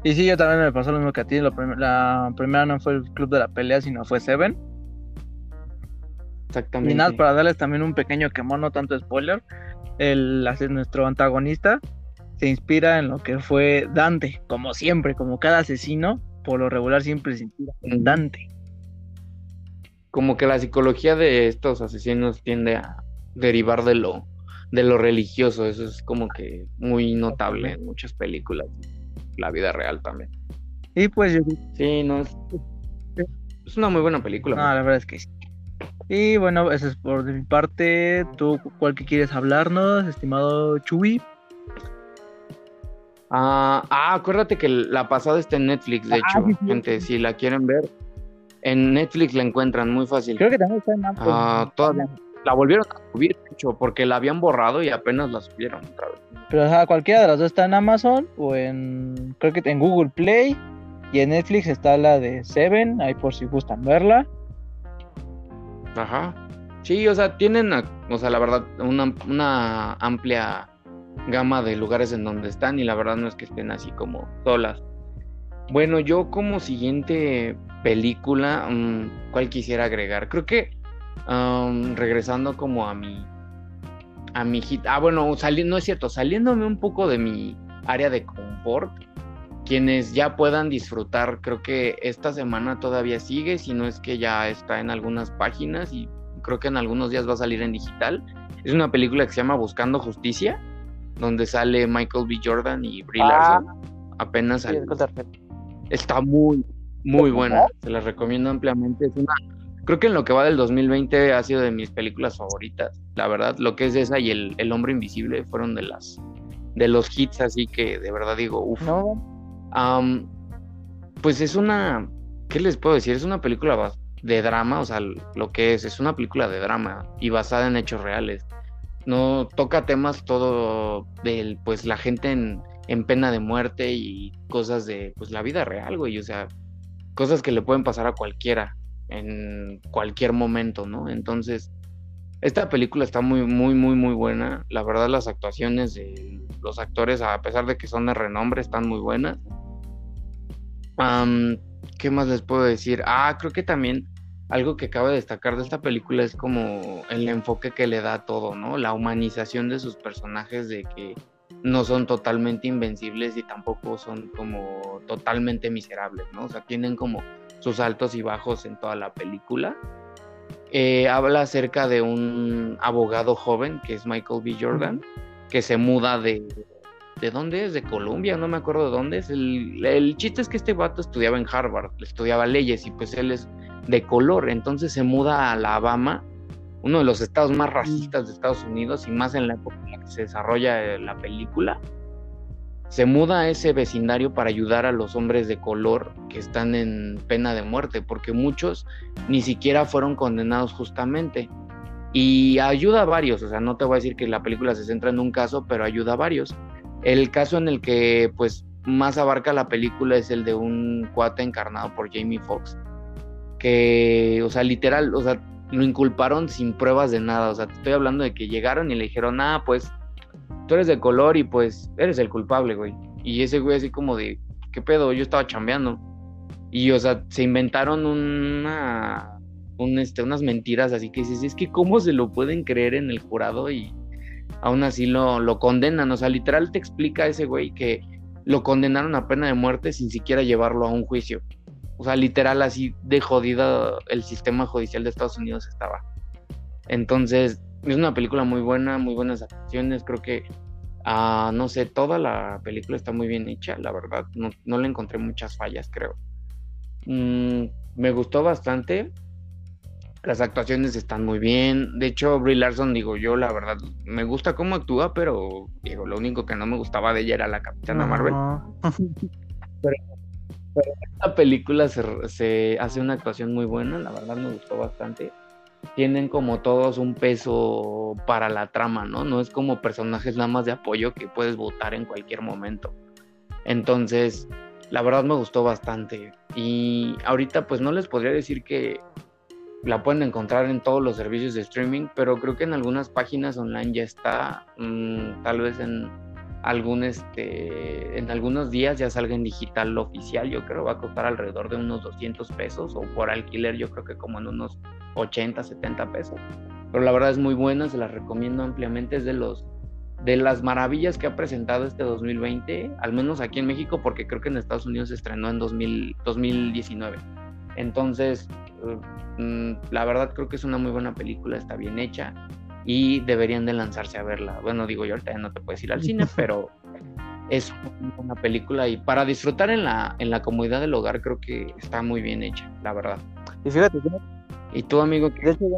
Y sí, yo también me pasó lo mismo que a ti. La, primera no fue el Club de la Pelea, sino fue Seven. Exactamente. Y nada, para darles también un pequeño quemón, no tanto spoiler. El, nuestro antagonista se inspira en lo que fue Dante, como siempre, como cada asesino, por lo regular siempre se inspira en Dante. Como que la psicología de estos asesinos tiende a derivar de lo, de lo religioso, eso es como que muy notable en muchas películas, la vida real también. Y pues yo... Sí, no, es, es una muy buena película. No, la verdad es que sí. Y bueno, eso es por mi parte. ¿Tú cuál que quieres hablarnos, estimado Chuy? Ah, ah, acuérdate que la pasada está en Netflix, de ah, hecho, gente, si la quieren ver, en Netflix la encuentran muy fácil. Creo que también está en Amazon. Ah, la volvieron a subir, de hecho, porque la habían borrado y apenas la subieron otra vez. Pero o sea, cualquiera de las dos está en Amazon o en, creo que en Google Play y en Netflix está la de Seven, ahí por si gustan verla. Ajá. Sí, o sea, tienen, o sea, la verdad, una, una amplia gama de lugares en donde están y la verdad no es que estén así como solas. Bueno, yo como siguiente película, mm, ¿cuál quisiera agregar? Creo que regresando como a mi a mi hit. Ah, bueno, saliendo, no es cierto, saliéndome un poco de mi área de confort, quienes ya puedan disfrutar, creo que esta semana todavía sigue, si no es que ya está en algunas páginas y creo que en algunos días va a salir en digital. Es una película que se llama Buscando Justicia, donde sale Michael B. Jordan y Brie ah. Larson. Apenas salió. Está muy, muy buena. Se la recomiendo ampliamente. Es una, creo que en lo que va del 2020 ha sido de mis películas favoritas. La verdad, lo que es esa y el, el Hombre Invisible fueron de las de los hits, así que de verdad digo, uff. No pues es una, ¿qué les puedo decir? Es una película de drama, o sea, lo que es, es una película de drama y basada en hechos reales. No toca temas todo del, pues la gente en, en pena de muerte y cosas de, pues la vida real, güey, o sea, cosas que le pueden pasar a cualquiera en cualquier momento, ¿no? Entonces, esta película está muy, muy, muy, muy buena. La verdad, las actuaciones de los actores, a pesar de que son de renombre, están muy buenas. ¿Qué más les puedo decir? Ah, creo que también algo que acaba de destacar de esta película es como el enfoque que le da todo, ¿no? La humanización de sus personajes, de que no son totalmente invencibles y tampoco son como totalmente miserables, ¿no? O sea, tienen como sus altos y bajos en toda la película. Eh, habla acerca de un abogado joven que es Michael B. Jordan, que se muda de, ¿De dónde es? De Colombia, no me acuerdo de dónde es. El, el chiste es que este vato estudiaba en Harvard, estudiaba leyes y pues él es de color, entonces se muda a Alabama, uno de los estados más racistas de Estados Unidos y más en la época en la que se desarrolla eh, la película. Se muda a ese vecindario para ayudar a los hombres de color que están en pena de muerte, porque muchos ni siquiera fueron condenados justamente. Y ayuda a varios, o sea, no te voy a decir que la película se centra en un caso, pero ayuda a varios. El caso en el que pues más abarca la película es el de un cuate encarnado por Jamie Foxx, que, o sea, literal, o sea, lo inculparon sin pruebas de nada, o sea, te estoy hablando de que llegaron y le dijeron, ah, pues tú eres de color y pues eres el culpable, güey. Y ese güey así como de, ¿qué pedo? Yo estaba chambeando. Y, o sea, se inventaron una, un, este, unas mentiras, así que dices, es que cómo se lo pueden creer en el jurado y aún así lo, lo condenan. O sea, literal te explica ese güey que lo condenaron a pena de muerte sin siquiera llevarlo a un juicio. O sea, literal así de jodido el sistema judicial de Estados Unidos estaba. Entonces, es una película muy buena, muy buenas actuaciones. Creo que, ah, no sé, toda la película está muy bien hecha, la verdad. No, no le encontré muchas fallas, creo. Mm, me gustó bastante. Las actuaciones están muy bien. De hecho, Brie Larson, digo yo, la verdad, me gusta cómo actúa, pero digo, lo único que no me gustaba de ella era la Capitana Marvel. pero, en esta película se, hace una actuación muy buena, la verdad me gustó bastante. Tienen como todos un peso para la trama, ¿no? No es como personajes nada más de apoyo que puedes votar en cualquier momento. Entonces, la verdad me gustó bastante. Y ahorita pues no les podría decir que la pueden encontrar en todos los servicios de streaming, pero creo que en algunas páginas online ya está, mm, tal vez en algún este en algunos días ya salga en digital oficial, yo creo va a costar alrededor de unos 200 pesos o por alquiler yo creo que como en unos 80, 70 pesos. Pero la verdad es muy buena, se la recomiendo ampliamente, es de los de las maravillas que ha presentado este 2020, al menos aquí en México, porque creo que en Estados Unidos se estrenó en 2000, 2019. Entonces, mm, la verdad creo que es una muy buena película, está bien hecha y deberían de lanzarse a verla. Bueno, digo yo ahorita ya no te puedes ir al cine, pero es una película y para disfrutar en la, en la comodidad del hogar creo que está muy bien hecha, la verdad. Y fíjate, ¿Y tú, amigo? De hecho, yo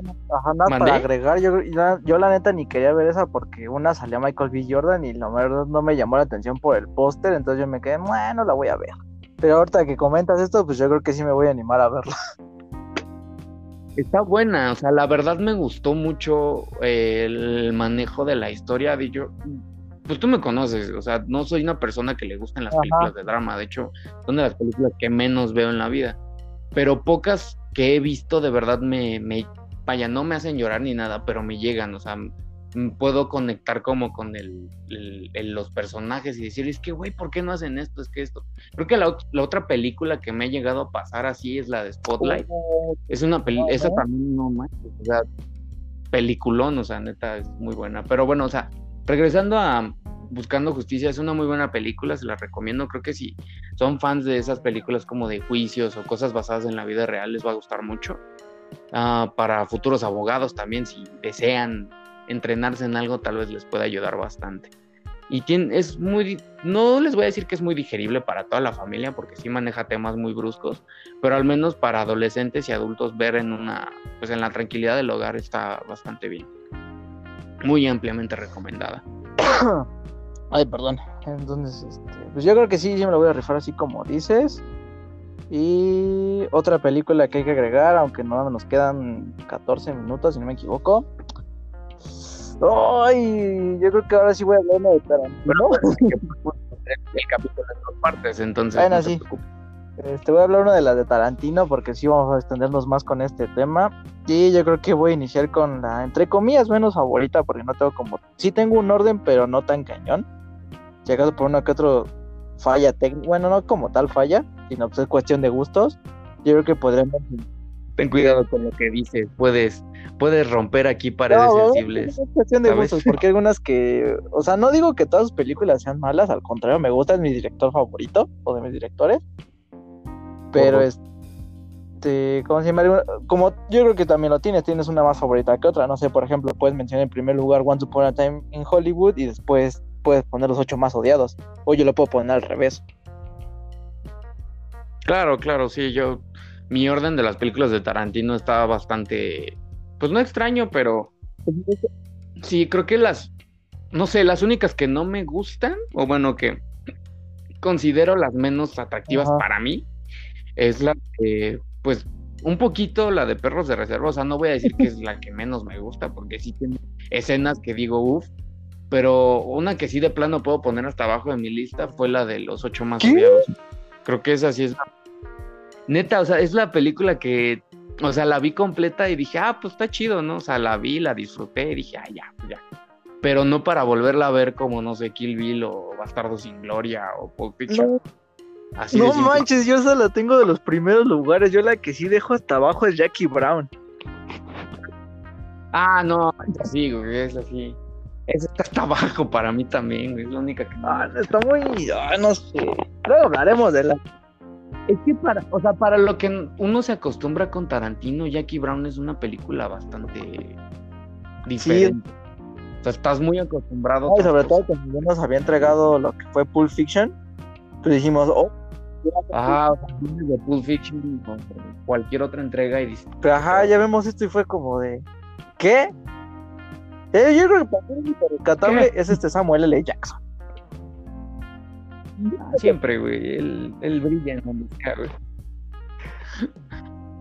para agregar, yo, yo, la neta ni quería ver esa porque una salía Michael B. Jordan y la verdad no me llamó la atención por el póster, entonces yo me quedé, bueno, la voy a ver. Pero ahorita que comentas esto, pues yo creo que sí me voy a animar a verla. Está buena, o sea, la verdad me gustó mucho eh, el manejo de la historia. De yo, pues tú me conoces, o sea, no soy una persona que le gusten las películas de drama, de hecho, son de las películas que menos veo en la vida. Pero pocas que he visto de verdad me, me, vaya, no me hacen llorar ni nada, pero me llegan, o sea, puedo conectar como con el, los personajes y decir, es que, güey, ¿por qué no hacen esto? Es que esto. Creo que la, otra película que me ha llegado a pasar así es la de Spotlight. Oh, es una película, esa también no más, o sea, peliculón, o sea, neta, es muy buena. Pero bueno, o sea, regresando a Buscando Justicia, es una muy buena película, se la recomiendo. Creo que si son fans de esas películas como de juicios o cosas basadas en la vida real, les va a gustar mucho. Ah, para futuros abogados también, si desean entrenarse en algo tal vez les pueda ayudar bastante. Y tiene, es muy, no les voy a decir que es muy digerible para toda la familia porque sí maneja temas muy bruscos, pero al menos para adolescentes y adultos ver en una, pues en la tranquilidad del hogar está bastante bien. Muy ampliamente recomendada. Ay, perdón. Entonces, este, pues yo creo que sí, sí me lo voy a rifar así como dices. Y otra película que hay que agregar, aunque no nos quedan 14 minutos, si no me equivoco, Ay, yo creo que ahora sí voy a hablar de Tarantino. el capítulo en dos partes, entonces. Bueno, sí. Este, voy a hablar una de las de Tarantino porque sí vamos a extendernos más con este tema. Y yo creo que voy a iniciar con la, entre comillas, menos favorita porque no tengo como... Sí tengo un orden, pero no tan cañón. Llegado por uno que otro falla técnica. Bueno, no como tal falla, sino pues es cuestión de gustos. Yo creo que podremos ten cuidado con lo que dices, puedes, puedes romper aquí paredes sensibles. Es cuestión de gustos, porque algunas que, o sea, no digo que todas sus películas sean malas, al contrario, me gusta, es mi director favorito, o de mis directores, pero este, ¿cómo se llama? Como yo creo que también lo tienes, tienes una más favorita que otra, no sé, por ejemplo, puedes mencionar en primer lugar Once Upon a Time in Hollywood y después puedes poner los ocho más odiados, o yo lo puedo poner al revés. Claro, claro, sí, yo mi orden de las películas de Tarantino estaba bastante, pues no extraño, pero sí, creo que las, no sé, las únicas que no me gustan, o bueno, que considero las menos atractivas para mí, es la que, pues, un poquito la de Perros de Reserva, o sea, no voy a decir que es la que menos me gusta, porque sí tiene escenas que digo, uff, pero una que sí de plano puedo poner hasta abajo de mi lista fue la de los ocho más odiados. Creo que esa sí es la neta, o sea, es la película que, o sea, la vi completa y dije, ah, pues está chido, ¿no? O sea, la vi, la disfruté y dije, ah, ya, pues ya. Pero no para volverla a ver como, no sé, Kill Bill o Bastardo sin Gloria o Pulp Fiction. No, manches, yo solo la tengo de los primeros lugares. Yo la que sí dejo hasta abajo es Jackie Brown. Ah, no, sí, güey, es así. Esa está hasta abajo para mí también, güey. Es la única que. Ah, está muy. Ah, no sé. Luego hablaremos de la. Es que para, o sea, para lo que uno se acostumbra con Tarantino, Jackie Brown es una película bastante diferente. O sea, estás muy acostumbrado. sobre todo cuando nos había entregado lo que fue Pulp Fiction, pues dijimos, oh. Ah, de Pulp Fiction o cualquier otra entrega y dices. Pero ajá, ya vemos esto y fue como de. ¿Qué? Eh, yo creo que para mí es este Samuel L. Jackson. Siempre, güey. Él, brilla en la música, güey.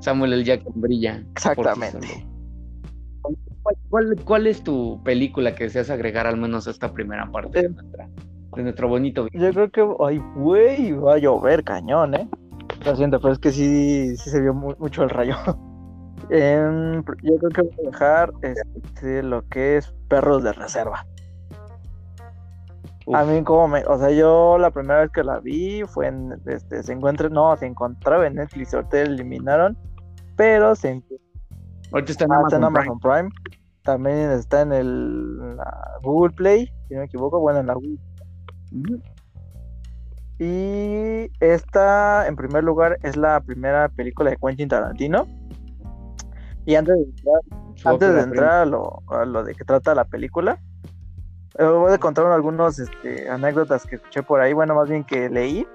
Samuel L. Jackson brilla. Exactamente. ¿cuál, cuál, cuál es tu película que deseas agregar al menos a esta primera parte de, nuestra, de nuestro bonito video? Yo creo que, ay, güey, va a llover cañón, ¿eh? Lo siento, pero es que sí, sí se vio mu- mucho el rayo. Em, yo creo que voy a dejar este, lo que es Perros de Reserva. A mí como me, o sea, yo la primera vez que la vi fue en, este, se encuentra, no, se encontraba en Netflix, ahorita la eliminaron, pero se encuentra Ahorita está en Ah, está en Amazon Prime. Amazon Prime. También está en el la Google Play, si no me equivoco. Bueno, en la Google. Y esta, en primer lugar, es la primera película de Quentin Tarantino. Y antes de entrar, antes de entrar a lo, a lo de que trata la película, voy a contar algunas este, anécdotas que escuché por ahí, bueno, más bien que leí.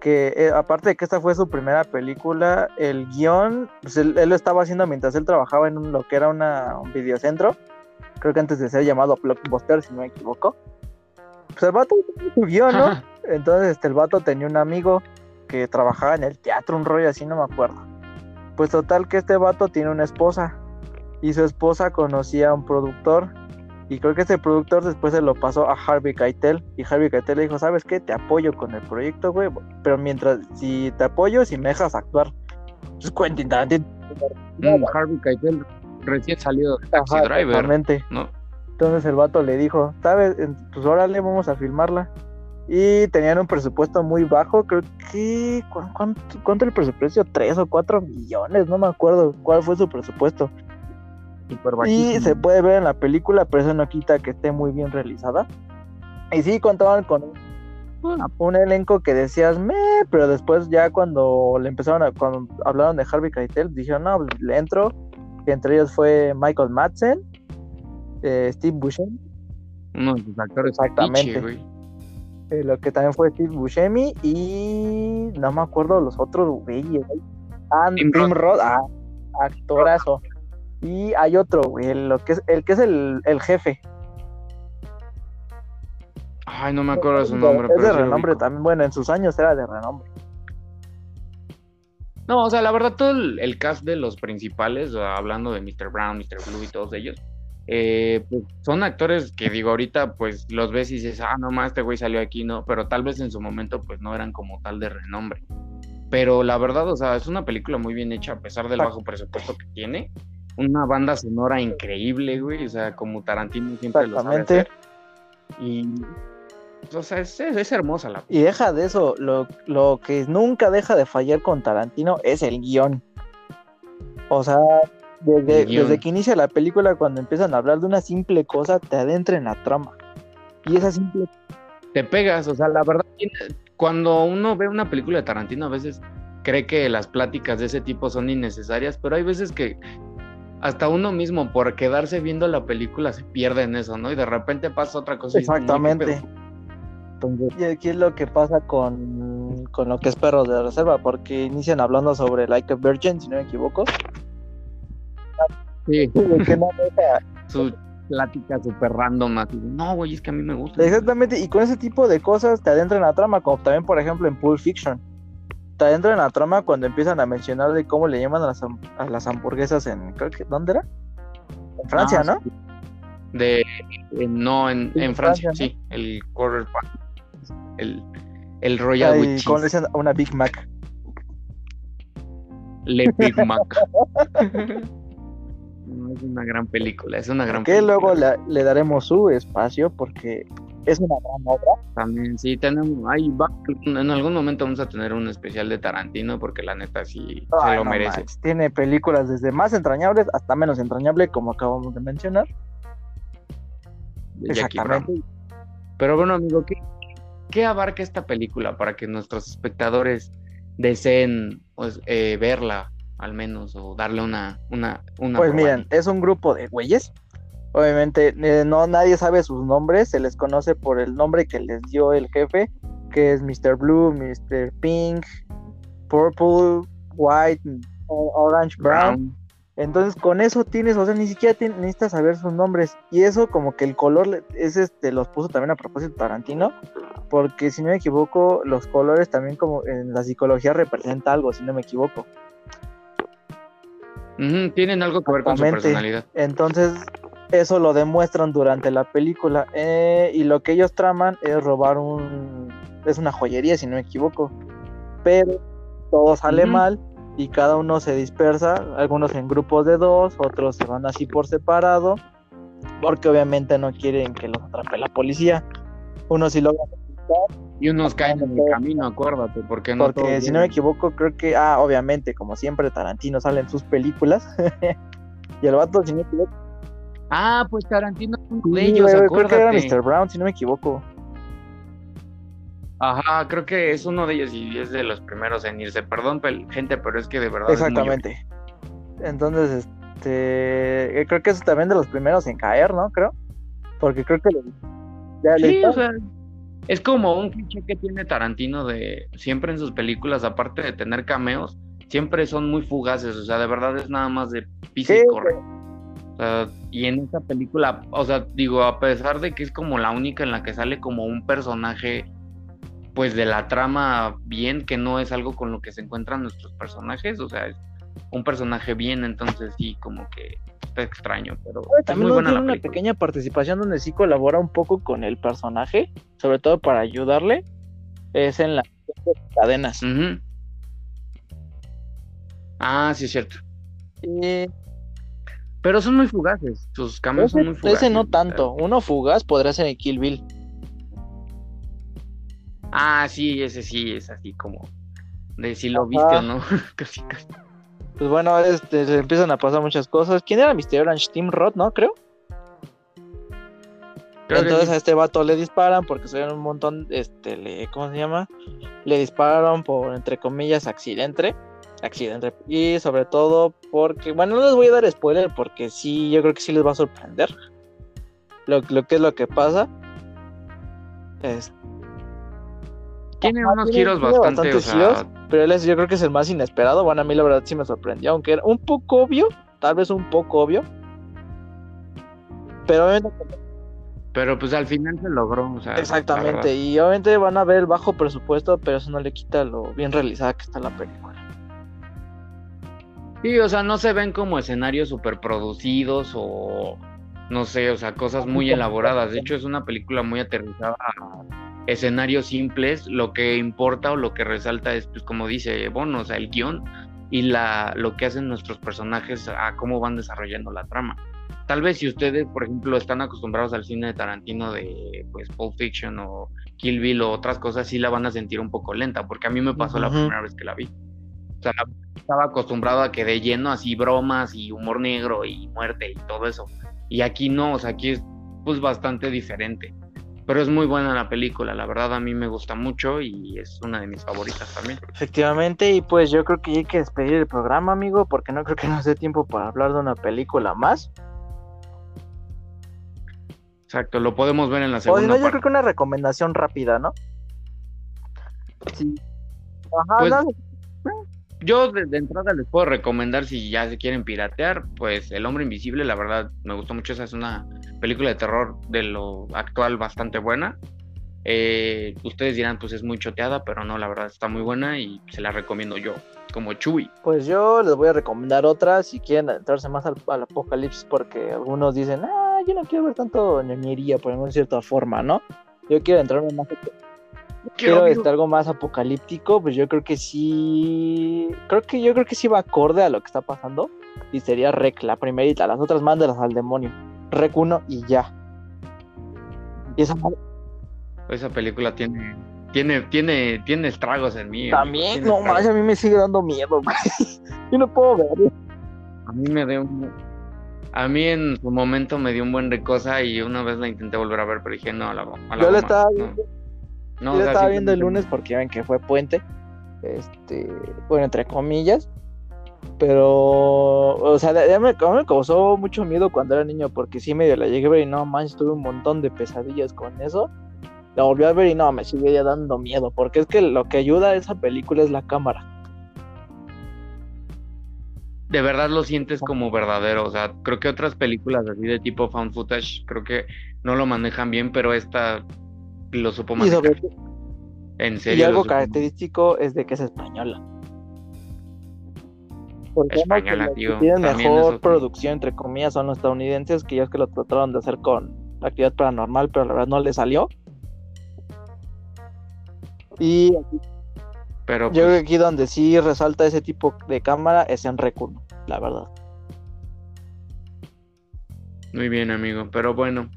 Que eh, aparte de que esta fue su primera película, el guion, pues él, él lo estaba haciendo mientras él trabajaba en un- lo que era una, un videocentro. Creo que antes de ser llamado Blockbuster, si no me equivoco. Pues el vato tenía su guion, ¿no? Ajá. Entonces, este, el vato tenía un amigo que trabajaba en el teatro, un rollo así, no me acuerdo. Pues total que este vato tiene una esposa y su esposa conocía a un productor y creo que ese productor después se lo pasó a Harvey Keitel y Harvey Keitel le dijo, ¿sabes qué? Te apoyo con el proyecto, güey, pero mientras, si te apoyo, si me dejas actuar. Pues Quentin Tarantino. Mm, Harvey Keitel recién salido de Taxi Ajá, Driver, exactamente. ¿no? Entonces el vato le dijo, ¿sabes? En- Pues órale, vamos a filmarla. Y tenían un presupuesto muy bajo, creo que... ¿cu- ¿Cuánto, cuánto el presupuesto? ¿Tres o cuatro millones? No me acuerdo cuál fue su presupuesto. Y bajísimo. se puede ver en la película, pero eso no quita que esté muy bien realizada. Y sí, contaban con un, un elenco que decías, me, pero después ya cuando le empezaron a, cuando hablaron de Harvey Keitel, dijeron, no, pues, le entro. Que entre ellos fue Michael Madsen, eh, Steve Buscemi, Uno de sus actores Exactamente. eh, lo que también fue Steve Buscemi y no me acuerdo los otros güeyes. güey. Ah, Tim Tim, Roth. Roth, ah, actorazo. Y hay otro, güey, el, lo que es, el que es el, el jefe. Ay, no me acuerdo su nombre. es pero de renombre también. Bueno, en sus años era de renombre. No, o sea, la verdad, todo el, el cast de los principales, hablando de Mr. Brown, Mr. Blue y todos ellos, eh, pues son actores que digo, ahorita pues los ves y dices, ah, no más, este güey salió aquí, ¿no? Pero tal vez en su momento pues no eran como tal de renombre. Pero la verdad, o sea, es una película muy bien hecha a pesar del bajo presupuesto que tiene. Una banda sonora increíble, güey, o sea, como Tarantino siempre lo sabe Exactamente. hacer. Y, o sea, es, es- es hermosa la Y deja de eso, lo, lo que nunca deja de fallar con Tarantino es el guion. O sea, desde, desde que inicia la película, cuando empiezan a hablar de una simple cosa, te adentra en la trama. Y esa simple te pegas, o sea, la verdad, cuando uno ve una película de Tarantino, a veces cree que las pláticas de ese tipo son innecesarias, pero hay veces que hasta uno mismo, por quedarse viendo la película, se pierde en eso, ¿no? Y de repente pasa otra cosa. y dices, "Oye, ¿qué Exactamente. pedo?". Entonces, Y aquí es lo que pasa con, con lo que es Perros de Reserva, porque inician hablando sobre Like a Virgin, si no me equivoco. sí, De que no su plática súper random, así, no, güey, es que a mí me gusta. Exactamente, y con ese tipo de cosas te adentran en la trama, como también, por ejemplo, en Pulp Fiction. Te adentran en la trama cuando empiezan a mencionar de cómo le llaman a las, a las hamburguesas en, creo que, ¿dónde era? En Francia, Ah, ¿no? sí. De, eh, no, en, Sí, en Francia, Francia, sí, el quarter el, el Royal with como le dicen una Big Mac. Le Big Mac. No, es una gran película, es una gran Que película. luego le, le daremos su espacio porque es una gran obra. También, sí, tenemos, ahí va, en algún momento vamos a tener un especial de Tarantino porque la neta sí se lo no merece. Tiene películas desde más entrañables hasta menos entrañable, como acabamos de mencionar. de Jackie Brown. Exactamente. Pero bueno, amigo, ¿qué, qué abarca esta película para que nuestros espectadores deseen pues, eh, verla al menos o darle una una una Pues miren, es un grupo de güeyes. Obviamente, eh, no nadie sabe sus nombres, se les conoce por el nombre que les dio el jefe, que es Mr. Blue, Mr. Pink, Purple, White, Orange, Brown. Brown. Entonces, con eso tienes, o sea, ni siquiera tien- necesitas saber sus nombres. Y eso, como que el color, es este, los puso también a propósito Tarantino, porque si no me equivoco, los colores también, como en la psicología, representa algo, si no me equivoco. Tienen algo que ver con su personalidad. Entonces, eso lo demuestran durante la película. eh, y lo que ellos traman es robar un. Es una joyería, si no me equivoco. Pero todo sale mal y cada uno se dispersa. Algunos en grupos de dos, otros se van así por separado. Porque obviamente no quieren que los atrape la policía. Unos sí logran Y unos caen en el camino, acuérdate, porque no porque si no me equivoco, creo que, ah, obviamente, como siempre, Tarantino sale en sus películas. y el vato, si no me equivoco, Ah, pues Tarantino es uno de sí, ellos, güey, creo que era. Mr. Brown, si no me equivoco. Ajá, creo que es uno de ellos y es de los primeros en irse. Perdón, gente, pero es que de verdad. es muy Exactamente. Entonces, este, eh, creo que es también de los primeros en caer, ¿no? Creo. Porque creo que le- ya le Sí, o sea, es como un cliché que tiene Tarantino de siempre en sus películas, aparte de tener cameos, siempre son muy fugaces, o sea, de verdad es nada más de pisa Sí, y corre. Sea, y en esta película, o sea, digo, a pesar de que es como la única en la que sale como un personaje, pues de la trama bien, que no es algo con lo que se encuentran nuestros personajes, o sea, es un personaje bien, entonces sí, como que está extraño, pero es también muy ¿no buena tiene la una pequeña participación donde sí colabora un poco con el personaje, sobre todo para ayudarle, es en las cadenas. Ah, sí, es cierto. Y Pero son muy fugaces. Sus cambios son muy fugaces. ese no tanto. Uno fugaz podría ser en Kill Bill. Ah, sí, ese sí es así como de si lo Ajá. viste o no. casi, casi. Pues bueno, este, se empiezan a pasar muchas cosas. ¿Quién era Mr. Orange? Tim Roth, ¿no? Creo. Entonces a este vato le disparan porque son un montón, este, le, ¿cómo se llama? Le dispararon por, entre comillas, accidente. Accidente. Y sobre todo porque, bueno, no les voy a dar spoiler porque sí, yo creo que sí les va a sorprender lo, lo que es lo que pasa. Es, tiene unos tiene- giros tiene bastante, o bastantes sea, giros. pero él es, yo creo que es el más inesperado. Bueno, a mí la verdad sí me sorprendió, aunque era un poco obvio, tal vez un poco obvio. Pero obviamente pero pues al final se logró, o sea, Exactamente, y obviamente van a ver el bajo presupuesto, pero eso no le quita lo bien realizada que está la película. Sí, o sea, no se ven como escenarios superproducidos o no sé, o sea, cosas muy elaboradas. De hecho, es una película muy aterrizada a escenarios simples. Lo que importa o lo que resalta es, pues, como dice Bono, o sea, el guion y la, lo que hacen nuestros personajes a cómo van desarrollando la trama. Tal vez si ustedes, por ejemplo, están acostumbrados al cine de Tarantino de pues Pulp Fiction o Kill Bill o otras cosas, sí la van a sentir un poco lenta, porque a mí me pasó la primera vez que la vi. O sea, estaba acostumbrado a que de lleno así bromas y humor negro y muerte y todo eso. Y aquí no, o sea, aquí es pues bastante diferente. Pero es muy buena la película, la verdad a mí me gusta mucho y es una de mis favoritas también. Efectivamente, y pues yo creo que hay que despedir el programa, amigo, porque no creo que nos dé tiempo para hablar de una película más. Exacto, lo podemos ver en la O si segunda no, yo parte. creo que una recomendación rápida, ¿no? Sí. Ajá, Pues, no, Yo de, entrada les puedo recomendar si ya se quieren piratear, pues El Hombre Invisible, la verdad me gustó mucho, esa es una película de terror de lo actual bastante buena. Eh, ustedes dirán, pues es muy choteada, pero no, la verdad está muy buena y se la recomiendo yo, como Chuy. Pues yo les voy a recomendar otra si quieren entrarse más al, al apocalipsis, porque algunos dicen, ah, yo no quiero ver tanto ñoñería, por alguna cierta forma, ¿no? Yo quiero entrarme más quiero este, algo más apocalíptico, pues yo creo que sí, creo que yo creo que sí va acorde a lo que está pasando y sería Rec la primerita, las otras mándalas al demonio, Rec 1 y ya. Y esa Esa película tiene, tiene, tiene, tiene estragos en mí. también, no más, a mí me sigue dando miedo, güey. Yo no puedo ver. A mí me dio un... A mí en su momento me dio un buen de cosa y una vez la intenté volver a ver, pero dije, no, a la, a la Yo la goma, estaba no. viendo, No, yo o la sea, estaba viendo el lunes porque ven que fue puente, este, bueno, entre comillas, pero, o sea, ya me, me causó mucho miedo cuando era niño porque sí medio la llegué a ver y no manches, tuve un montón de pesadillas con eso. La volví a ver y no, me sigue ya dando miedo porque es que lo que ayuda a esa película es la cámara. de verdad lo sientes como verdadero. O sea, creo que otras películas así de tipo found footage, creo que no lo manejan bien, pero esta lo supo Y, manejar. En y serio. lo algo característico es de que es española. Recordemos española, tío. tienen mejor eso- producción, entre comillas, son los estadounidenses, que es que lo trataron de hacer con actividad paranormal, pero la verdad no le salió. Y aquí- Pero yo creo pues, que aquí donde sí resalta ese tipo de cámara es en Recuno, la verdad. muy bien, amigo. Pero bueno,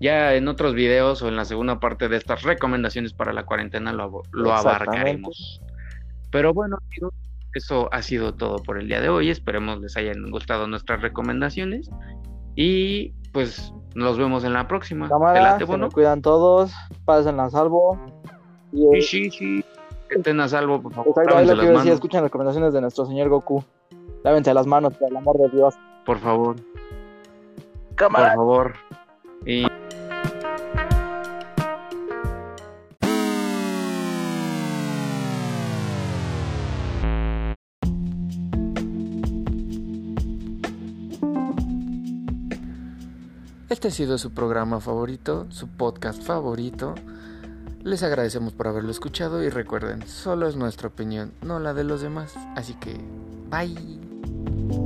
ya en otros videos o en la segunda parte de estas recomendaciones para la cuarentena lo, abarcaremos. Pero bueno, amigos, eso ha sido todo por el día de hoy. Esperemos les hayan gustado nuestras recomendaciones. Y pues nos vemos en la próxima. ¿Te Cámara, bueno? cuidan todos, pasen a salvo. Y Sí, sí, sí. Que Estén a salvo, por favor. exacto, ahí lo que escuchen las recomendaciones de nuestro señor Goku. Lávense las manos, por el amor de Dios. por favor. Por Cámara. favor. Este ha sido su programa favorito, su podcast favorito. Les agradecemos por haberlo escuchado y recuerden, solo es nuestra opinión, no la de los demás. Así que, bye.